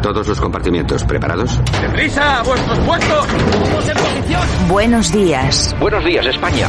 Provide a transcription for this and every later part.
A todos los compartimientos, ¿preparados? ¡Deprisa! ¡A vuestros puestos! ¡Todos en posición! Buenos días. Buenos días, España.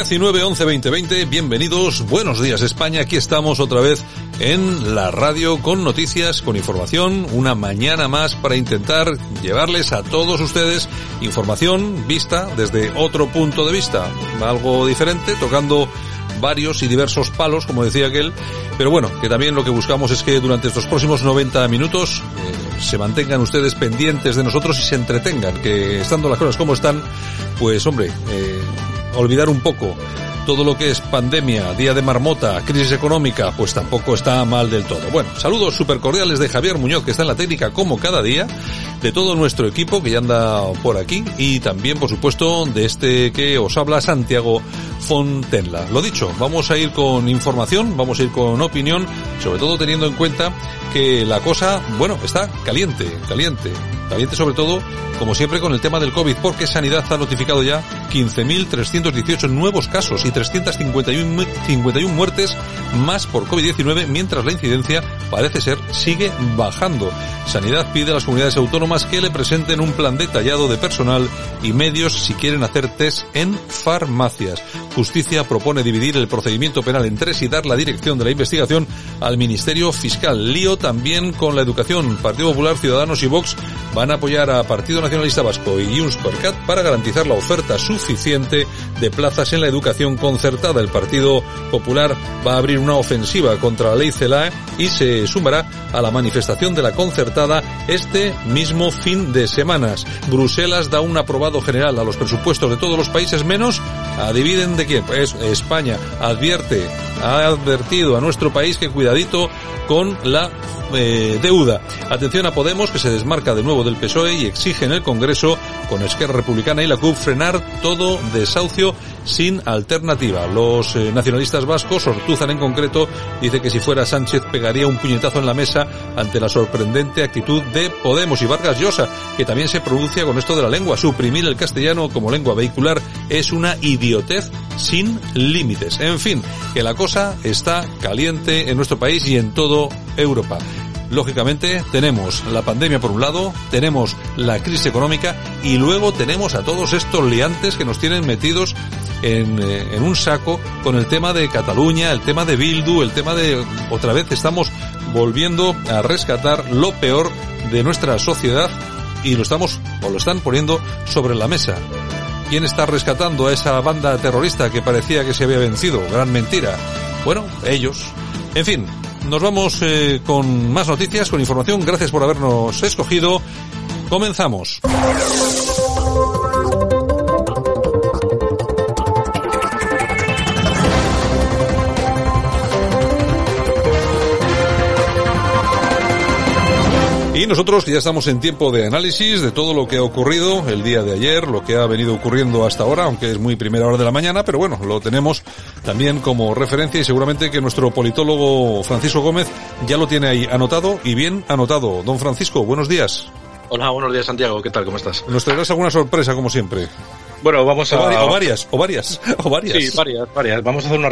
...19, 11, 20, 20... bienvenidos, buenos días España, aquí estamos otra vez en la radio con noticias, con información, una mañana más para intentar llevarles a todos ustedes información vista desde otro punto de vista, algo diferente, tocando varios y diversos palos, como decía aquel, pero bueno, que también lo que buscamos es que durante estos próximos 90 minutos eh, se mantengan ustedes pendientes de nosotros y se entretengan, que estando las cosas como están, pues hombre, eh, olvidar un poco todo lo que es pandemia, día de marmota, crisis económica, pues tampoco está mal del todo. Bueno, saludos super cordiales de Javier Muñoz, que está en la técnica como cada día, de todo nuestro equipo que ya anda por aquí y también, por supuesto, de este que os habla Santiago Fontenla. Lo dicho, vamos a ir con información, vamos a ir con opinión, sobre todo teniendo en cuenta que la cosa, bueno, está caliente, caliente, caliente sobre todo, como siempre, con el tema del COVID, porque Sanidad ha notificado ya 15.318 nuevos casos y 351 51 muertes más por COVID-19, mientras la incidencia parece ser sigue bajando. Sanidad pide a las comunidades autónomas que le presenten un plan detallado de personal y medios si quieren hacer test en farmacias. Justicia propone dividir el procedimiento penal en tres y dar la dirección de la investigación al Ministerio Fiscal. Lío también con la educación. Partido Popular, Ciudadanos y Vox van a apoyar a Partido Nacionalista Vasco y Junts para garantizar la oferta suficiente de plazas en la educación concertada. El Partido Popular va a abrir una ofensiva contra la ley CELAE y se sumará a la manifestación de la concertada este mismo fin de semanas. Bruselas da un aprobado general a los presupuestos de todos los países menos, adivinen de quién, pues España advierte, ha advertido a nuestro país que cuidadito con la eh, deuda. Atención a Podemos, que se desmarca de nuevo del PSOE y exige en el Congreso, con Esquerra Republicana y la CUP, frenar todo desahucio sin alternativa. Los eh, nacionalistas vascos, Ortuzan en concreto, dice que si fuera Sánchez pegaría un puñetazo en la mesa ante la sorprendente actitud de Podemos y Vargas Llosa, que también se pronuncia con esto de la lengua. Suprimir el castellano como lengua vehicular es una idiotez sin límites. En fin, que la cosa está caliente en nuestro país y en todo Europa. Lógicamente tenemos la pandemia por un lado, tenemos la crisis económica y luego tenemos a todos estos liantes que nos tienen metidos en, eh, en, un saco con el tema de Cataluña, el tema de Bildu, el tema de otra vez estamos volviendo a rescatar lo peor de nuestra sociedad y lo estamos o lo están poniendo sobre la mesa. ¿Quién está rescatando a esa banda terrorista que parecía que se había vencido? Gran mentira. Bueno, ellos. En fin, nos vamos eh, con más noticias, con información. Gracias por habernos escogido. Comenzamos. Y nosotros ya estamos en tiempo de análisis de todo lo que ha ocurrido el día de ayer, lo que ha venido ocurriendo hasta ahora, aunque es muy primera hora de la mañana, pero bueno, lo tenemos también como referencia y seguramente que nuestro politólogo Francisco Gómez ya lo tiene ahí anotado y bien anotado. Don Francisco, buenos días. Hola, buenos días Santiago, ¿qué tal? ¿Cómo estás? Nos traerás alguna sorpresa como siempre. Bueno, vamos a... O varias, o varias, o varias. Sí, varias, varias. Vamos a hacer una,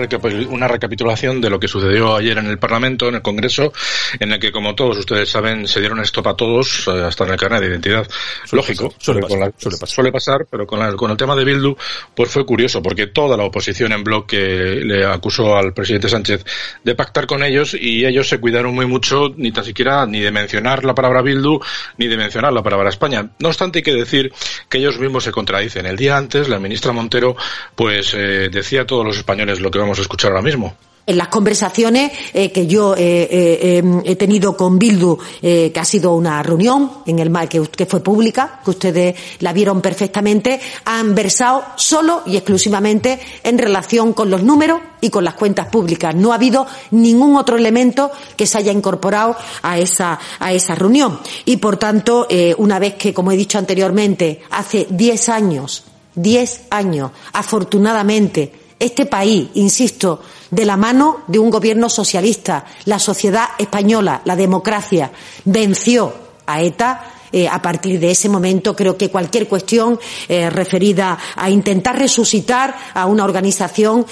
una recapitulación de lo que sucedió ayer en el Parlamento, en el Congreso, en el que, como todos ustedes saben, se dieron stop a todos, eh, hasta en el carnet de identidad. Suele Lógico. pasar, suele, pasar, la, suele, pasar, suele pasar. pero con, la, con el tema de Bildu, pues fue curioso, porque toda la oposición en bloque le acusó al presidente Sánchez de pactar con ellos y ellos se cuidaron muy mucho, ni tan siquiera ni de mencionar la palabra Bildu, ni de mencionar la palabra España. No obstante, hay que decir que ellos mismos se contradicen. El día antes, la ministra Montero, pues eh, decía a todos los españoles lo que vamos a escuchar ahora mismo. En las conversaciones eh, que yo eh, eh, he tenido con Bildu, que ha sido una reunión en el que, que fue pública, que ustedes la vieron perfectamente, han versado solo y exclusivamente en relación con los números y con las cuentas públicas. No ha habido ningún otro elemento que se haya incorporado a esa, a esa reunión. Y, por tanto, una vez que, como he dicho anteriormente, hace diez años, diez años, afortunadamente, este país, insisto, de la mano de un gobierno socialista, la sociedad española, la democracia, venció a ETA, eh, a partir de ese momento creo que cualquier cuestión eh, referida a intentar resucitar a una organización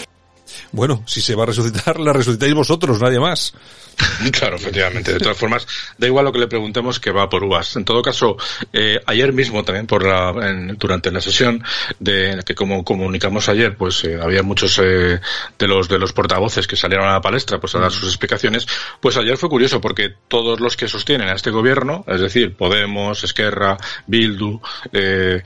bueno, si se va a resucitar, la resucitáis vosotros, nadie más. Claro, efectivamente. De todas formas, da igual lo que le preguntemos que va por uvas. En todo caso, eh, ayer mismo también por la, durante la sesión de que como comunicamos ayer, pues eh, había muchos eh, de los de los portavoces que salieron a la palestra, pues a dar sus explicaciones. Pues ayer fue curioso porque todos los que sostienen a este gobierno, es decir, Podemos, Esquerra, Bildu, eh,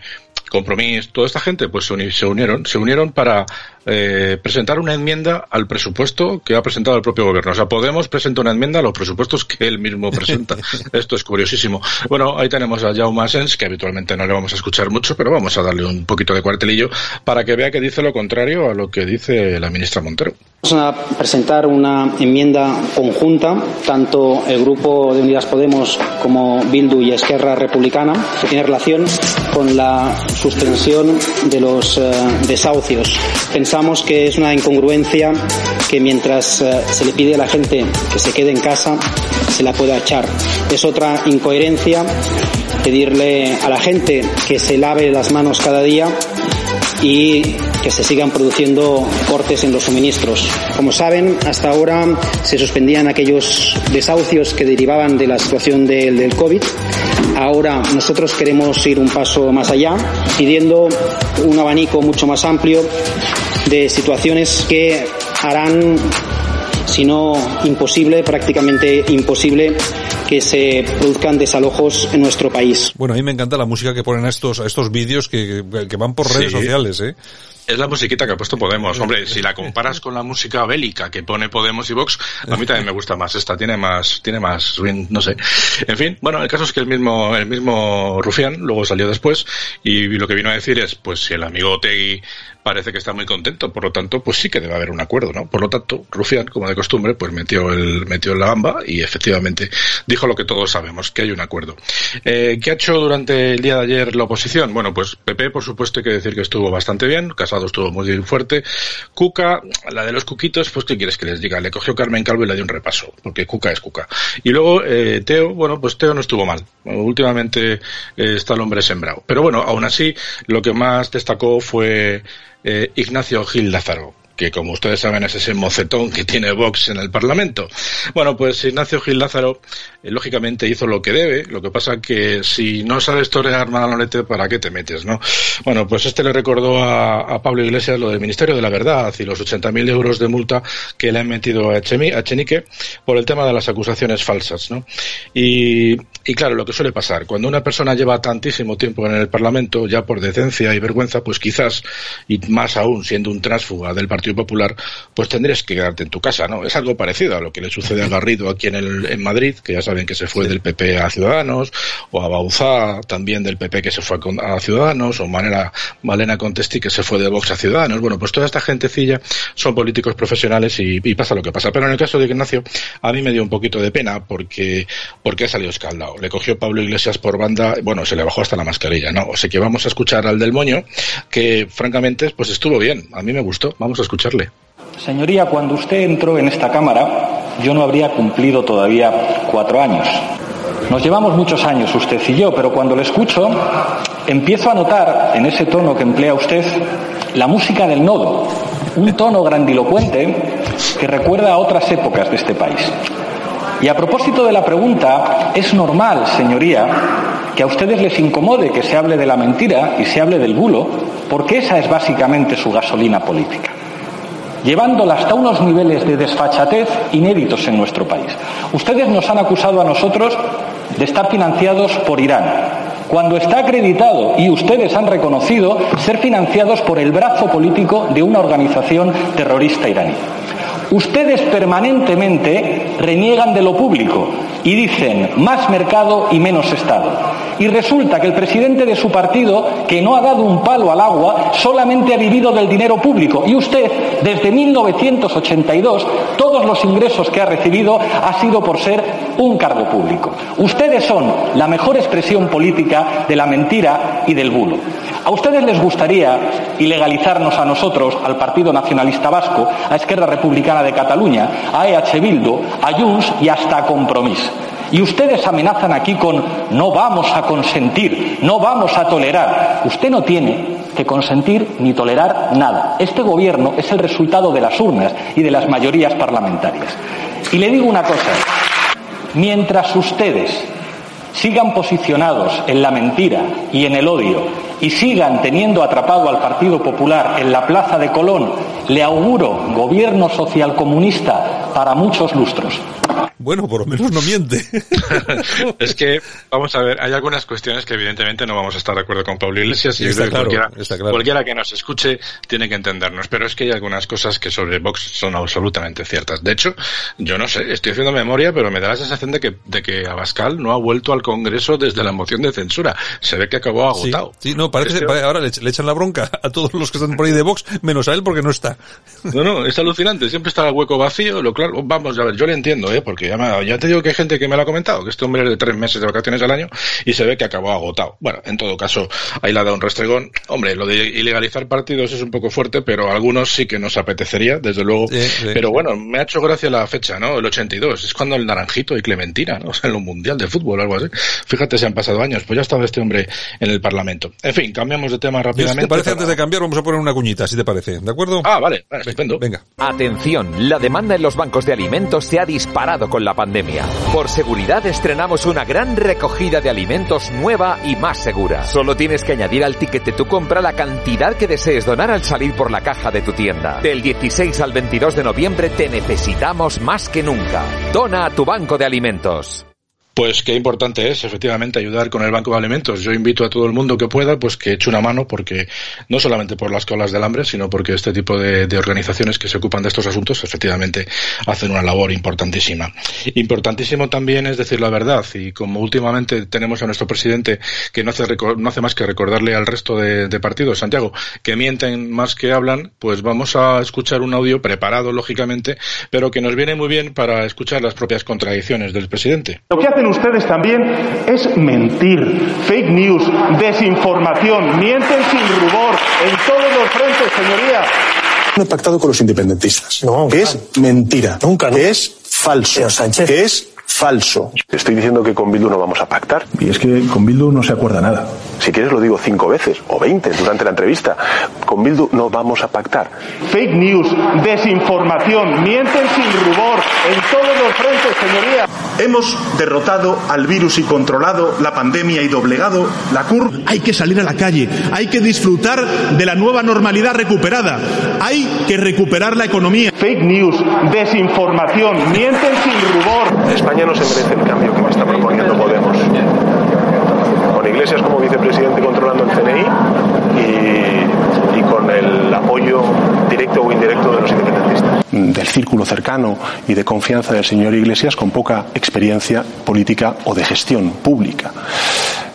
Compromís, toda esta gente, pues se unieron, se unieron para eh, presentar una enmienda al presupuesto que ha presentado el propio gobierno. O sea, Podemos presenta una enmienda a los presupuestos que él mismo presenta. Esto es curiosísimo. Bueno, ahí tenemos a Jaume Asens, que habitualmente no le vamos a escuchar mucho, pero vamos a darle un poquito de cuartelillo para que vea que dice lo contrario a lo que dice la ministra Montero. Vamos a presentar una enmienda conjunta, tanto el Grupo de Unidas Podemos como Bildu y Esquerra Republicana, que tiene relación con la suspensión de los eh, desahucios pensamos que es una incongruencia que mientras eh, se le pide a la gente que se quede en casa, se la pueda echar. Es otra incoherencia pedirle a la gente que se lave las manos cada día y que se sigan produciendo cortes en los suministros. Como saben, hasta ahora se suspendían aquellos desahucios que derivaban de la situación del, del COVID. Ahora nosotros queremos ir un paso más allá, pidiendo un abanico mucho más amplio de situaciones que harán, si no imposible, prácticamente imposible, que se produzcan desalojos en nuestro país. Bueno, a mí me encanta la música que ponen a estos, a estos vídeos que, que van por redes sociales, ¿eh? Es la musiquita que ha puesto Podemos. Hombre, si la comparas con la música bélica que pone Podemos y Vox, a mí también me gusta más. Esta tiene más, tiene más, no sé. En fin, bueno, el caso es que el mismo, el mismo Rufián luego salió después y lo que vino a decir es, pues si el amigo Tegui parece que está muy contento, por lo tanto, pues sí que debe haber un acuerdo, ¿no? Por lo tanto, Rufián, como de costumbre, pues metió el, metió la gamba y efectivamente dijo lo que todos sabemos, que hay un acuerdo. Eh, ¿Qué ha hecho durante el día de ayer la oposición? Bueno, pues PP, por supuesto, hay que decir que estuvo bastante bien, Casado estuvo muy fuerte. Cuca, la de los cuquitos, pues ¿qué quieres que les diga? Le cogió Carmen Calvo y le dio un repaso, porque Cuca es Cuca. Y luego, eh, Teo, bueno, pues Teo no estuvo mal. Últimamente eh, está el hombre sembrado. Pero bueno, aún así, lo que más destacó fue eh, Ignacio Gil Lázaro que como ustedes saben es ese mocetón que tiene Vox en el Parlamento. Bueno, pues Ignacio Gil Lázaro eh, lógicamente hizo lo que debe, lo que pasa que si no sabes torear Manolete, ¿para qué te metes, no? Bueno, pues este le recordó a, Pablo Iglesias lo del Ministerio de la Verdad y los 80.000 euros de multa que le han metido a, Chenique por el tema de las acusaciones falsas, ¿no? Y, y claro, lo que suele pasar, cuando una persona lleva tantísimo tiempo en el Parlamento, ya por decencia y vergüenza, pues quizás, y más aún siendo un trásfuga del Partido Popular, pues tendrías que quedarte en tu casa, ¿no? Es algo parecido a lo que le sucede a Garrido aquí en, el, en Madrid, que ya saben que se fue del PP a Ciudadanos, o a Bauzá también del PP que se fue a Ciudadanos, o Manera, Malena Contesti que se fue de Vox a Ciudadanos. Bueno, pues toda esta gentecilla son políticos profesionales y, pasa lo que pasa. Pero en el caso de Ignacio, a mí me dio un poquito de pena porque, porque ha salido escaldado. Le cogió Pablo Iglesias por banda, bueno, se le bajó hasta la mascarilla, ¿no? O sea que vamos a escuchar al del Moño, que francamente, pues estuvo bien. A mí me gustó. Vamos a escuchar Señoría, cuando usted entró en esta Cámara, yo no habría cumplido todavía cuatro años. Nos llevamos muchos años usted y yo, pero cuando le escucho, empiezo a notar en ese tono que emplea usted la música del nodo, un tono grandilocuente que recuerda a otras épocas de este país. Y a propósito de la pregunta, es normal, señoría, que a ustedes les incomode que se hable de la mentira y se hable del bulo, porque esa es básicamente su gasolina política llevándola hasta unos niveles de desfachatez inéditos en nuestro país. Ustedes nos han acusado a nosotros de estar financiados por Irán, cuando está acreditado y ustedes han reconocido ser financiados por el brazo político de una organización terrorista iraní. Ustedes permanentemente reniegan de lo público y dicen más mercado y menos Estado. Y resulta que el presidente de su partido, que no ha dado un palo al agua, solamente ha vivido del dinero público. Y usted, desde 1982, todos los ingresos que ha recibido ha sido por ser un cargo público. Ustedes son la mejor expresión política de la mentira y del bulo. A ustedes les gustaría ilegalizarnos a nosotros, al Partido Nacionalista Vasco, a Esquerra Republicana de Cataluña, a EH Bildu, a Junts y hasta a Compromís. Y ustedes amenazan aquí con no vamos a consentir, no vamos a tolerar. Usted no tiene que consentir ni tolerar nada. Este gobierno es el resultado de las urnas y de las mayorías parlamentarias. Y le digo una cosa, mientras ustedes sigan posicionados en la mentira y en el odio y sigan teniendo atrapado al Partido Popular en la Plaza de Colón, le auguro gobierno socialcomunista para muchos lustros. Bueno, por lo menos no miente. es que, vamos a ver, hay algunas cuestiones que evidentemente no vamos a estar de acuerdo con Pablo Iglesias y Está creo que cualquiera, está claro. cualquiera que nos escuche tiene que entendernos. Pero es que hay algunas cosas que sobre Vox son absolutamente ciertas. De hecho, yo no sé, estoy haciendo memoria, pero me da la sensación de que, de que Abascal no ha vuelto al Congreso desde la moción de censura. Se ve que acabó agotado. sí, no, parece, Este- pare- ahora le, le echan la bronca a todos los que están por ahí de Vox, menos a él porque no está. No, no, es alucinante. Siempre está el hueco vacío. Lo claro, vamos a ver, yo le entiendo, ¿eh? Porque ya, ya te digo que hay gente que me lo ha comentado, que este hombre es de tres meses de vacaciones al año y se ve que acabó agotado. Bueno, en todo caso, ahí le ha dado un restregón. Hombre, lo de ilegalizar partidos es un poco fuerte, pero a algunos sí que nos apetecería, desde luego. Sí, sí. Pero bueno, me ha hecho gracia la fecha, ¿no? El 82. Es cuando el Naranjito y Clementina, ¿no? O sea, en lo mundial de fútbol o algo así. Fíjate, se han pasado años. Pues ya estaba este hombre en el Parlamento. En fin, cambiamos de tema Yo, si rápidamente. te parece, para- antes de cambiar, vamos a poner una cuñita, si te parece, ¿de acuerdo? Ah, vale, vale, estupendo. Venga. Atención, la demanda en los bancos de alimentos se ha disparado con la pandemia. Por seguridad estrenamos una gran recogida de alimentos nueva y más segura. Solo tienes que añadir al ticket de tu compra la cantidad que desees donar al salir por la caja de tu tienda. Del 16 al 22 de noviembre te necesitamos más que nunca. Dona a tu banco de alimentos. Pues qué importante es, efectivamente, ayudar con el Banco de Alimentos. Yo invito a todo el mundo que pueda, pues que eche una mano, porque no solamente por las colas del hambre, sino porque este tipo de, organizaciones que se ocupan de estos asuntos, efectivamente, hacen una labor importantísima. Importantísimo también es decir la verdad, y como últimamente tenemos a nuestro presidente que no hace, no hace más que recordarle al resto de, partidos, Santiago, que mienten más que hablan, pues vamos a escuchar un audio preparado, lógicamente, pero que nos viene muy bien para escuchar las propias contradicciones del presidente. Hacen ustedes también es mentir, fake news, desinformación, mienten sin rubor en todos los frentes, señoría. No he pactado con los independentistas. que es mentira. Nunca, Que es falso. Que es falso. Estoy diciendo que con Bildu no vamos a pactar. Y es que con Bildu no se acuerda nada. Si quieres lo digo cinco veces o veinte durante la entrevista. Con Bildu no vamos a pactar. Fake news, desinformación, mienten sin rubor en todos los frentes, señoría. Hemos derrotado al virus y controlado la pandemia y doblegado la curva. Hay que salir a la calle, hay que disfrutar de la nueva normalidad recuperada, hay que recuperar la economía. Fake news, desinformación, mienten sin rubor. España no se merece el cambio que me está proponiendo Podemos. Con Iglesias como vicepresidente controlando el CNI y, y con el apoyo directo o indirecto de los independentistas. Del círculo cercano y de confianza del señor Iglesias con poca experiencia política o de gestión pública.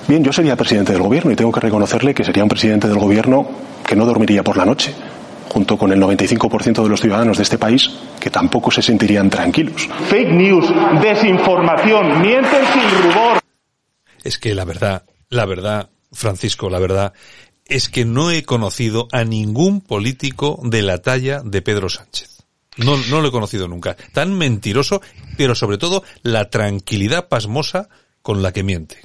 Bien, yo sería presidente del gobierno y tengo que reconocerle que sería un presidente del gobierno que no dormiría por la noche, junto con el 95% de los ciudadanos de este país que tampoco se sentirían tranquilos. Fake news, desinformación, mienten sin rubor. Es que la verdad, la verdad, Francisco, la verdad, es que no he conocido a ningún político de la talla de Pedro Sánchez. No, no lo he conocido nunca. Tan mentiroso, pero sobre todo la tranquilidad pasmosa con la que miente.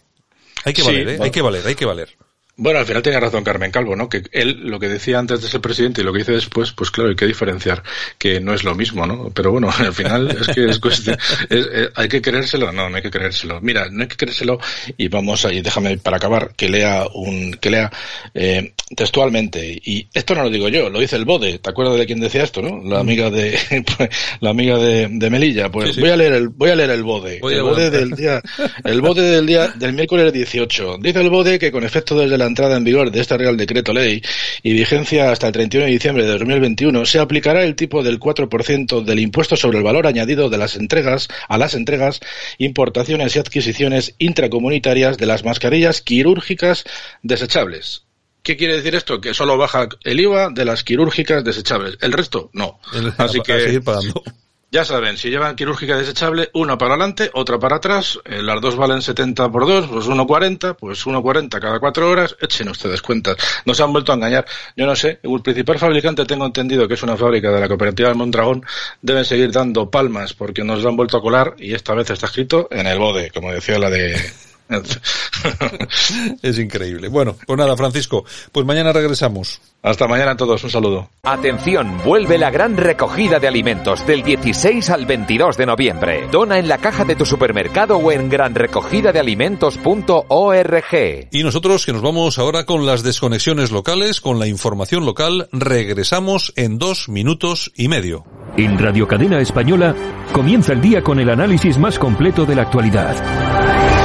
Hay que Sí, valer, ¿eh? bueno. Hay que valer, hay que valer. Bueno, al final tiene razón Carmen Calvo, ¿no? Que él, lo que decía antes de ser presidente y lo que dice después, pues claro, hay que diferenciar que no es lo mismo, ¿no? Pero bueno, al final es que es cuestión, es- eh, hay que creérselo, no, no hay que creérselo. Mira, no hay que creérselo y vamos ahí, déjame para acabar que lea un, que lea eh, textualmente y esto no lo digo yo, lo dice el Bode, ¿te acuerdas de quién decía esto, no? La amiga de, pues, la amiga de, de Melilla, pues Sí, sí. voy a leer el, voy a leer el Bode, Voy el. Bode del día, el Bode del día del miércoles 18. Dice el Bode que con efecto desde la entrada en vigor de este Real Decreto Ley y vigencia hasta el 31 de diciembre de 2021, se aplicará el tipo del 4% del impuesto sobre el valor añadido de las entregas a las entregas, importaciones y adquisiciones intracomunitarias de las mascarillas quirúrgicas desechables. ¿Qué quiere decir esto? Que solo baja el IVA de las quirúrgicas desechables. El resto, no. Así que ya saben, si llevan quirúrgica desechable, una para adelante, otra para atrás, eh, las dos valen 70 por 2, pues 1,40, pues 1,40 cada cuatro horas, echen ustedes cuentas. Nos han vuelto a engañar. Yo no sé, el principal fabricante tengo entendido que es una fábrica de la cooperativa de Mondragón, deben seguir dando palmas porque nos lo han vuelto a colar y esta vez está escrito en el bode, como decía la de es increíble. Bueno, pues nada, Francisco, pues mañana regresamos. Hasta mañana a todos, un saludo. Atención, vuelve la gran recogida de alimentos del 16 al 22 de noviembre. Dona en la caja de tu supermercado o en granrecogidadealimentos.org. Y nosotros que nos vamos ahora con las desconexiones locales, con la información local, regresamos en dos minutos y medio. En Radio Cadena Española comienza el día con el análisis más completo de la actualidad.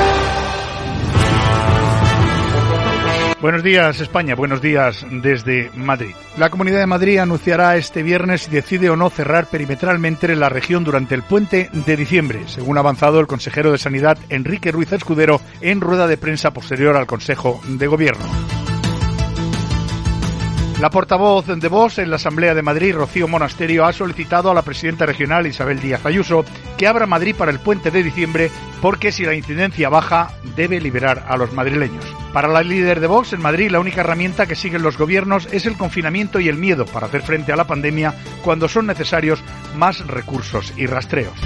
Buenos días España, buenos días desde Madrid. La Comunidad de Madrid anunciará este viernes si decide o no cerrar perimetralmente la región durante el puente de diciembre, según ha avanzado el consejero de Sanidad Enrique Ruiz Escudero en rueda de prensa posterior al Consejo de Gobierno. La portavoz de Vox en la Asamblea de Madrid, Rocío Monasterio, ha solicitado a la presidenta regional Isabel Díaz Ayuso que abra Madrid para el puente de diciembre porque si la incidencia baja debe liberar a los madrileños. Para la líder de Vox en Madrid, la única herramienta que siguen los gobiernos es el confinamiento y el miedo para hacer frente a la pandemia cuando son necesarios más recursos y rastreos.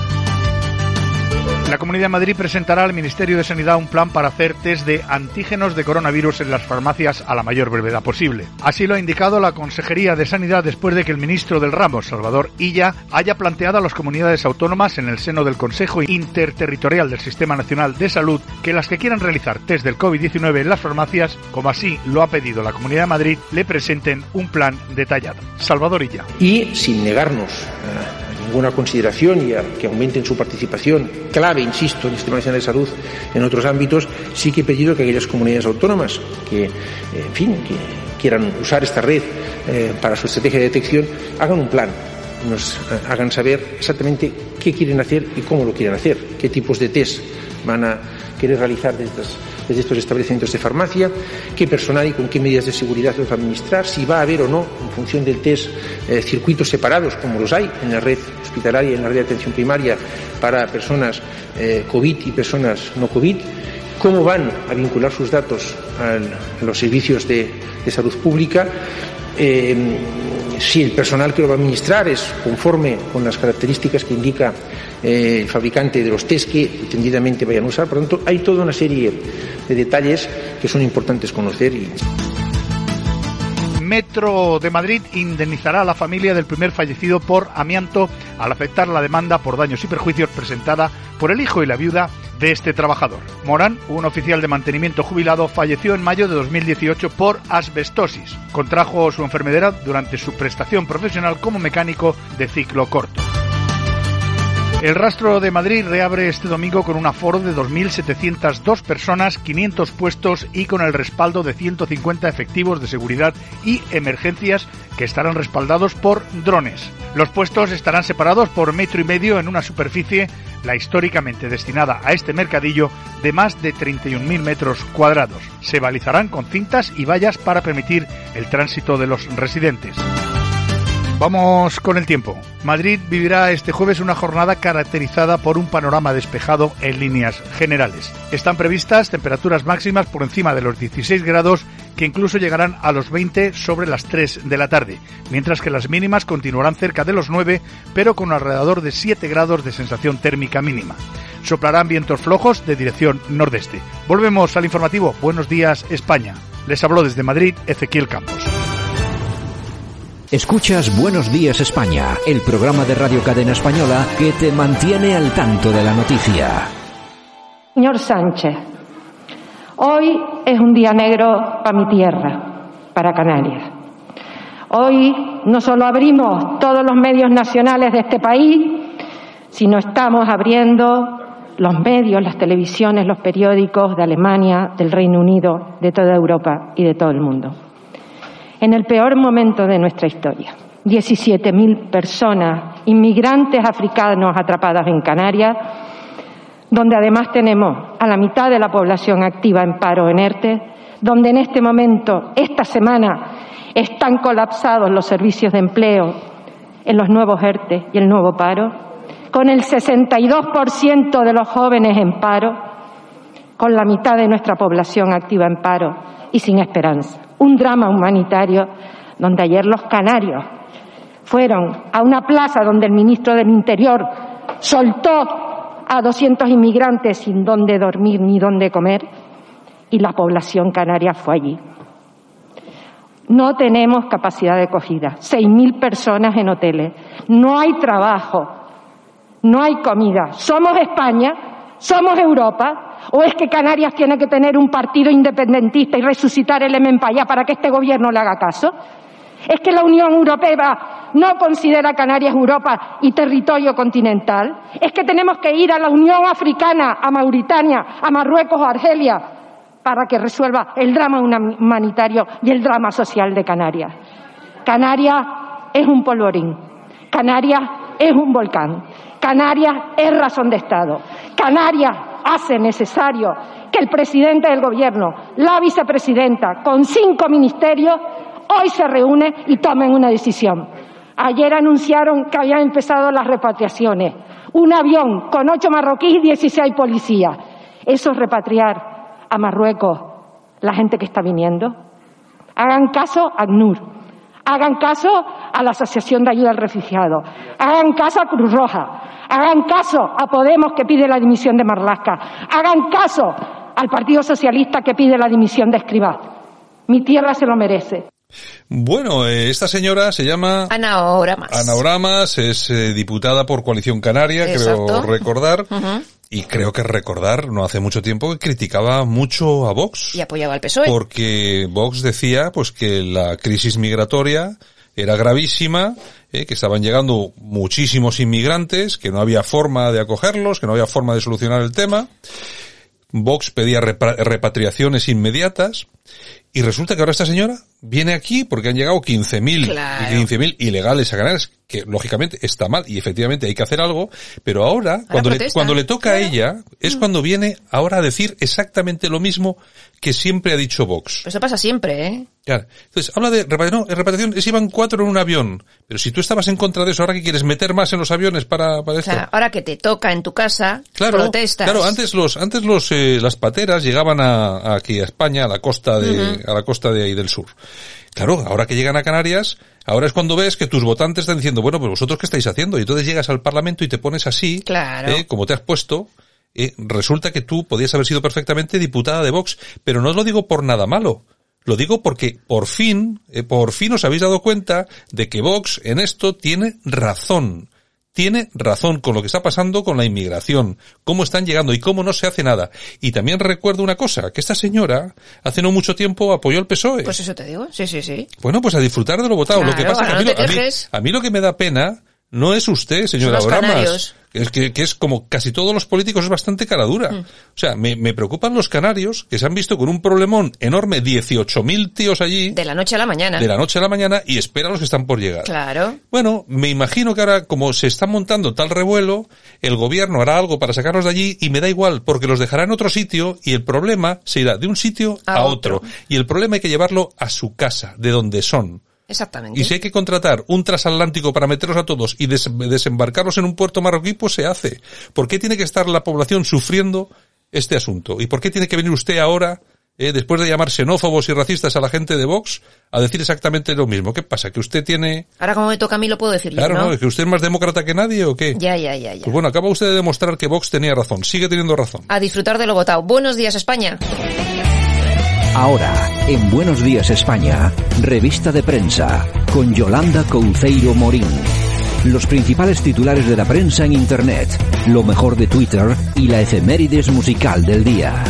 La Comunidad de Madrid presentará al Ministerio de Sanidad un plan para hacer test de antígenos de coronavirus en las farmacias a la mayor brevedad posible. Así lo ha indicado la Consejería de Sanidad después de que el ministro del ramo, Salvador Illa, haya planteado a las comunidades autónomas en el seno del Consejo Interterritorial del Sistema Nacional de Salud que las que quieran realizar test del COVID-19 en las farmacias, como así lo ha pedido la Comunidad de Madrid, le presenten un plan detallado. Salvador Illa. Y sin negarnos eh, ninguna consideración y a que aumenten su participación clave, insisto, en el Sistema Nacional de Salud en otros ámbitos, sí que he pedido que aquellas comunidades autónomas que, en fin, que quieran usar esta red eh, para su estrategia de detección, hagan un plan, nos eh, hagan saber exactamente qué quieren hacer y cómo lo quieren hacer, qué tipos de test van a querer realizar de estas desde estos establecimientos de farmacia, qué personal y con qué medidas de seguridad los va a administrar, si va a haber o no, en función del test, eh, circuitos separados, como los hay en la red hospitalaria y en la red de atención primaria para personas eh, COVID y personas no COVID, cómo van a vincular sus datos a los servicios de, salud pública, eh, si el personal que lo va a administrar es conforme con las características que indica eh, el fabricante de los test que entendidamente vayan a usar. Por lo tanto, hay toda una serie de detalles que son importantes conocer. Metro de Madrid indemnizará a la familia del primer fallecido por amianto al afectar la demanda por daños y perjuicios presentada por el hijo y la viuda de este trabajador. Morán, un oficial de mantenimiento jubilado, falleció en mayo de 2018 por asbestosis. Contrajo su enfermedad durante su prestación profesional como mecánico de ciclo corto. El rastro de Madrid reabre este domingo con un aforo de 2.702 personas, 500 puestos y con el respaldo de 150 efectivos de seguridad y emergencias que estarán respaldados por drones. Los puestos estarán separados por metro y medio en una superficie, la históricamente destinada a este mercadillo, de más de 31.000 metros cuadrados. Se balizarán con cintas y vallas para permitir el tránsito de los residentes. Vamos con el tiempo. Madrid vivirá este jueves una jornada caracterizada por un panorama despejado en líneas generales. Están previstas temperaturas máximas por encima de los 16 grados que incluso llegarán a los 20 sobre las 3 de la tarde, mientras que las mínimas continuarán cerca de los 9, pero con alrededor de 7 grados de sensación térmica mínima. Soplarán vientos flojos de dirección nordeste. Volvemos al informativo. Buenos días, España. Les habló desde Madrid Ezequiel Campos. Escuchas Buenos Días España, el programa de Radio Cadena Española que te mantiene al tanto de la noticia. Señor Sánchez, hoy es un día negro para mi tierra, para Canarias. Hoy no solo abrimos todos los medios nacionales de este país, sino estamos abriendo los medios, las televisiones, los periódicos de Alemania, del Reino Unido, de toda Europa y de todo el mundo. En el peor momento de nuestra historia, 17.000 personas, inmigrantes africanos atrapadas en Canarias, donde además tenemos a la mitad de la población activa en paro en ERTE, donde en este momento, esta semana, están colapsados los servicios de empleo en los nuevos ERTE y el nuevo paro, con el 62% de los jóvenes en paro, con la mitad de nuestra población activa en paro y sin esperanza. Un drama humanitario donde ayer los canarios fueron a una plaza donde el ministro del Interior soltó a 200 inmigrantes sin dónde dormir ni dónde comer y la población canaria fue allí. No tenemos capacidad de acogida. 6.000 personas en hoteles. No hay trabajo. No hay comida. ¿Somos España? ¿Somos Europa? ¿O es que Canarias tiene que tener un partido independentista y resucitar el MMPAYA para que este gobierno le haga caso? ¿Es que la Unión Europea no considera Canarias Europa y territorio continental? ¿Es que tenemos que ir a la Unión Africana, a Mauritania, a Marruecos o Argelia para que resuelva el drama humanitario y el drama social de Canarias? Canarias es un polvorín. Canarias es un volcán. Canarias es razón de Estado. Canarias hace necesario que el presidente del Gobierno, la vicepresidenta, con cinco ministerios, hoy se reúne y tomen una decisión. Ayer anunciaron que habían empezado las repatriaciones. Un avión con ocho marroquíes y dieciséis policías. ¿Eso es repatriar a Marruecos la gente que está viniendo? Hagan caso a ACNUR. Hagan caso a la Asociación de Ayuda al Refugiado. Hagan caso a Cruz Roja. Hagan caso a Podemos que pide la dimisión de Marlasca. Hagan caso al Partido Socialista que pide la dimisión de Escribá. Mi tierra se lo merece. Bueno, eh, esta señora se llama Ana Oramas. Ana Oramas, es eh, diputada por Coalición Canaria, Exacto. creo recordar. Y creo que recordar, no hace mucho tiempo, que criticaba mucho a Vox. Y apoyaba al PSOE. Porque Vox decía pues que la crisis migratoria era gravísima, eh, que estaban llegando muchísimos inmigrantes, que no había forma de acogerlos, que no había forma de solucionar el tema. Vox pedía repa- repatriaciones inmediatas y resulta que ahora esta señora viene aquí porque han llegado 15.000 Claro. 15.000 ilegales a Canarias, que lógicamente está mal y efectivamente hay que hacer algo, pero ahora, cuando, le, cuando le toca a ella, es cuando viene ahora a decir exactamente lo mismo que siempre ha dicho Vox. Eso pasa siempre, ¿eh? Claro. Entonces, habla de repatriación, no, repatriación es iban cuatro en un avión, pero si tú estabas en contra de eso, ahora que quieres meter más en los aviones para, para esto. sea, ahora que te toca en tu casa, Claro, protestas. claro, antes los, antes los, eh, las pateras llegaban a, a aquí a España, a la costa de, a la costa de ahí del sur. Claro, ahora que llegan a Canarias, ahora es cuando ves que tus votantes están diciendo, bueno, pues vosotros qué estáis haciendo? Y entonces llegas al Parlamento y te pones así, Claro. eh, como te has puesto, eh, resulta que tú podías haber sido perfectamente diputada de Vox, pero no os lo digo por nada malo. Lo digo porque por fin, eh, por fin os habéis dado cuenta de que Vox en esto tiene razón. Tiene razón con lo que está pasando con la inmigración, cómo están llegando y cómo no se hace nada. Y también recuerdo una cosa, que esta señora hace no mucho tiempo apoyó al PSOE. Pues eso te digo, sí, sí, sí. Bueno, pues a disfrutar de lo votado. lo que pasa es que a mí, no a mí- a mí lo que me da pena no es usted, señora Son los Oramas. canarios. Que es, que, que es como casi todos los políticos es bastante cara dura. Mm. O sea, me, me preocupan los canarios que se han visto con un problemón enorme, 18.000 tíos allí, De la noche a la mañana. de la noche a la mañana, y espera a los que están por llegar. Claro. Bueno, me imagino que ahora, como se está montando tal revuelo, el gobierno hará algo para sacarlos de allí y me da igual, porque los dejará en otro sitio y el problema se irá de un sitio A a, otro. otro. Y el problema hay que llevarlo a su casa, de donde son. Exactamente. Y si hay que contratar un transatlántico para meterlos a todos y des- desembarcarlos en un puerto marroquí, pues se hace. ¿Por qué tiene que estar la población sufriendo este asunto? ¿Y por qué tiene que venir usted ahora, eh, después de llamar xenófobos y racistas a la gente de Vox, a decir exactamente lo mismo? ¿Qué pasa? ¿Que usted tiene... Ahora como me toca a mí lo puedo decir Claro, yo, ¿no? ¿no? ¿Es que usted es más demócrata que nadie o qué? Ya, ya, ya, ya. Pues bueno, acaba usted de demostrar que Vox tenía razón. Sigue teniendo razón. A disfrutar de lo votado. Buenos días, España. Ahora, en Buenos Días España, revista de prensa, con Yolanda Couceiro Morín. Los principales titulares de la prensa en Internet, lo mejor de Twitter y la efemérides musical del día.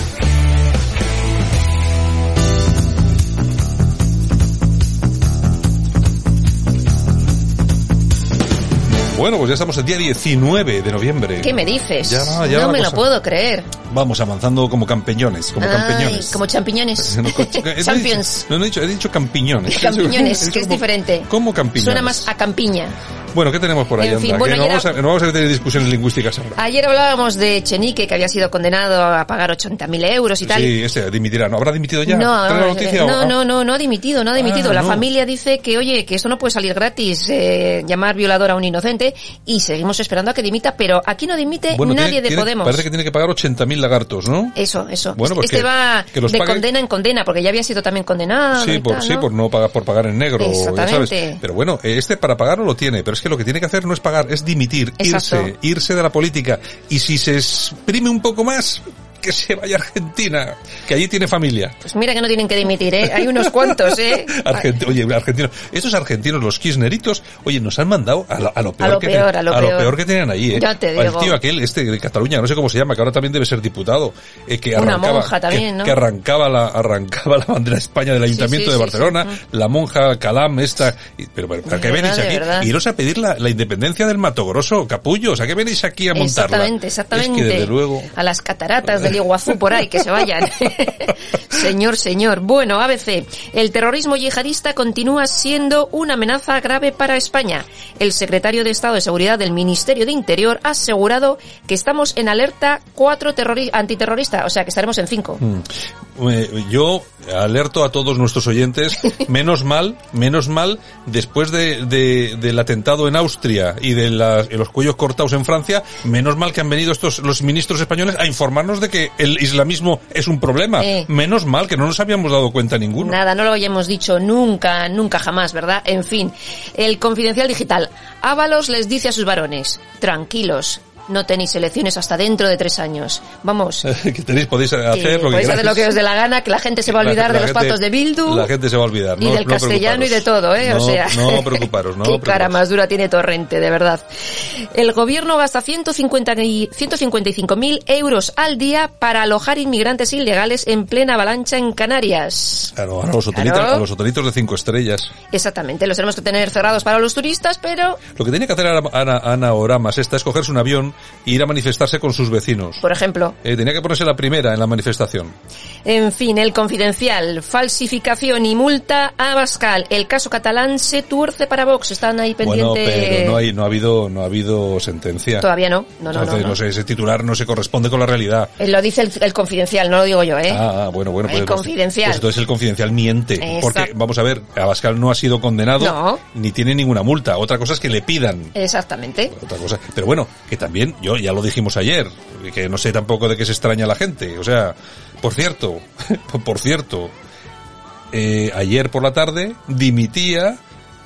Bueno, pues ya estamos el día 19 de noviembre. ¿Qué me dices? Ya va, ya no me la lo cosa. puedo creer. Vamos avanzando como campeñones, como Ay, campeñones. como champiñones. No, Champions. No, no he dicho, he dicho campiñones. Campiñones, He que es como- diferente. Como campiñones. Suena más a campiña. Bueno, ¿qué tenemos por ahí, En fin, bueno, no, vamos a, no vamos a tener discusiones lingüísticas ahora. Ayer hablábamos de Chenique, que había sido condenado a pagar 80.000 euros y tal. Sí, este dimitirá. ¿No habrá dimitido ya? No, ¿Trae la noticia no, o- no, no, no ha dimitido, no ha dimitido. Ah, la no. familia dice que, oye, que eso no puede salir gratis, eh, llamar violador a un inocente, y seguimos esperando a que dimita, pero aquí no dimite Bueno, nadie tiene- de tiene- Podemos. Parece que tiene que pagar 80.000 lagartos, ¿no? Eso, eso. Bueno, pues este que- va que los de pague- condena en condena, porque ya había sido también condenado. Sí, por, tal, sí, ¿no? por no pagar, por pagar en negro, ya sabes. Pero bueno, este para pagar no lo tiene, pero es que lo que tiene que hacer no es pagar, es dimitir, Exacto. irse, irse de la política. Y si se exprime un poco más, que se vaya a Argentina, que allí tiene familia. Pues mira que no tienen que dimitir, ¿eh? Hay unos cuantos, ¿eh? Argenti- oye, argentinos, estos argentinos, los kirchneritos, oye, nos han mandado a lo, a lo peor, lo que, peor, ten- a lo peor. que tenían ahí, ¿eh? Ya te digo. tío aquel, este de Cataluña, no sé cómo se llama, que ahora también debe ser diputado, eh, que Una monja también, ¿no? que arrancaba la, arrancaba la bandera de España del Ayuntamiento sí, de sí, Barcelona, la monja Calam esta, y- pero, pero, ¿para qué venís de aquí? verdad. Iros a pedir la, la independencia del Mato Grosso, capullos, ¿a qué venís aquí a montarla? Exactamente, exactamente. Es que desde luego... A las cataratas del Iguazú por ahí, que se vayan. señor, señor. Bueno, ABC. El terrorismo yihadista continúa siendo una amenaza grave para España. El secretario de Estado de Seguridad del Ministerio de Interior ha asegurado que estamos en alerta 4 terrori- antiterrorista, o sea que estaremos en 5. Mm. Eh, Yo alerto a todos nuestros oyentes, menos mal, menos mal, después de, de- del atentado en Austria y de las- de los cuellos cortados en Francia, menos mal que han venido estos los ministros españoles a informarnos de que el islamismo es un problema. Eh. Menos mal que no nos habíamos dado cuenta ninguno. Nada, no lo hayamos dicho nunca, nunca jamás, ¿verdad? En fin, el confidencial digital. Ábalos les dice a sus varones, tranquilos, no tenéis elecciones hasta dentro de tres años. Vamos, que tenéis, podéis hacer que lo que podéis hacer lo que os dé la gana, que la gente se va a La- olvidar la de los gente- pactos de Bildu. La gente se va a olvidar. y no- del no castellano y de todo, ¿eh? o No- sea, No preocuparos, no qué preocuparos. cara más dura tiene Torrente, de verdad. El gobierno gasta 150 y 155.000 euros al día para alojar inmigrantes ilegales en plena avalancha en Canarias. Claro, a los, hotelitos, Claro. a los hotelitos de cinco estrellas. Exactamente, los tenemos que tener cerrados para los turistas, pero, Lo que tiene que hacer Ana, Ana, Ana Oramas esta es cogerse un avión e ir a manifestarse con sus vecinos. por ejemplo, Eh, tenía que ponerse la primera en la manifestación. en fin, el confidencial, falsificación y multa a Bascal. El caso catalán se tuerce para Vox. Están ahí Bueno, pendientes. pero no hay, no ha habido, no ha habido sentencia. Todavía no. No, no, no. Entonces, no. sé, ese titular no se corresponde con la realidad. Eh, Lo dice el, el confidencial, no lo digo yo, ¿eh? Ah, ah, bueno, bueno. El pues, confidencial. Pues entonces el confidencial miente. Exacto. Porque, vamos a ver, Abascal no ha sido condenado No. ni tiene ninguna multa. Otra cosa es que le pidan. Exactamente. Otra cosa. Pero bueno, que también, yo ya lo dijimos ayer, que no sé tampoco de qué se extraña la gente. O sea, por cierto, por cierto, eh, ayer por la tarde dimitía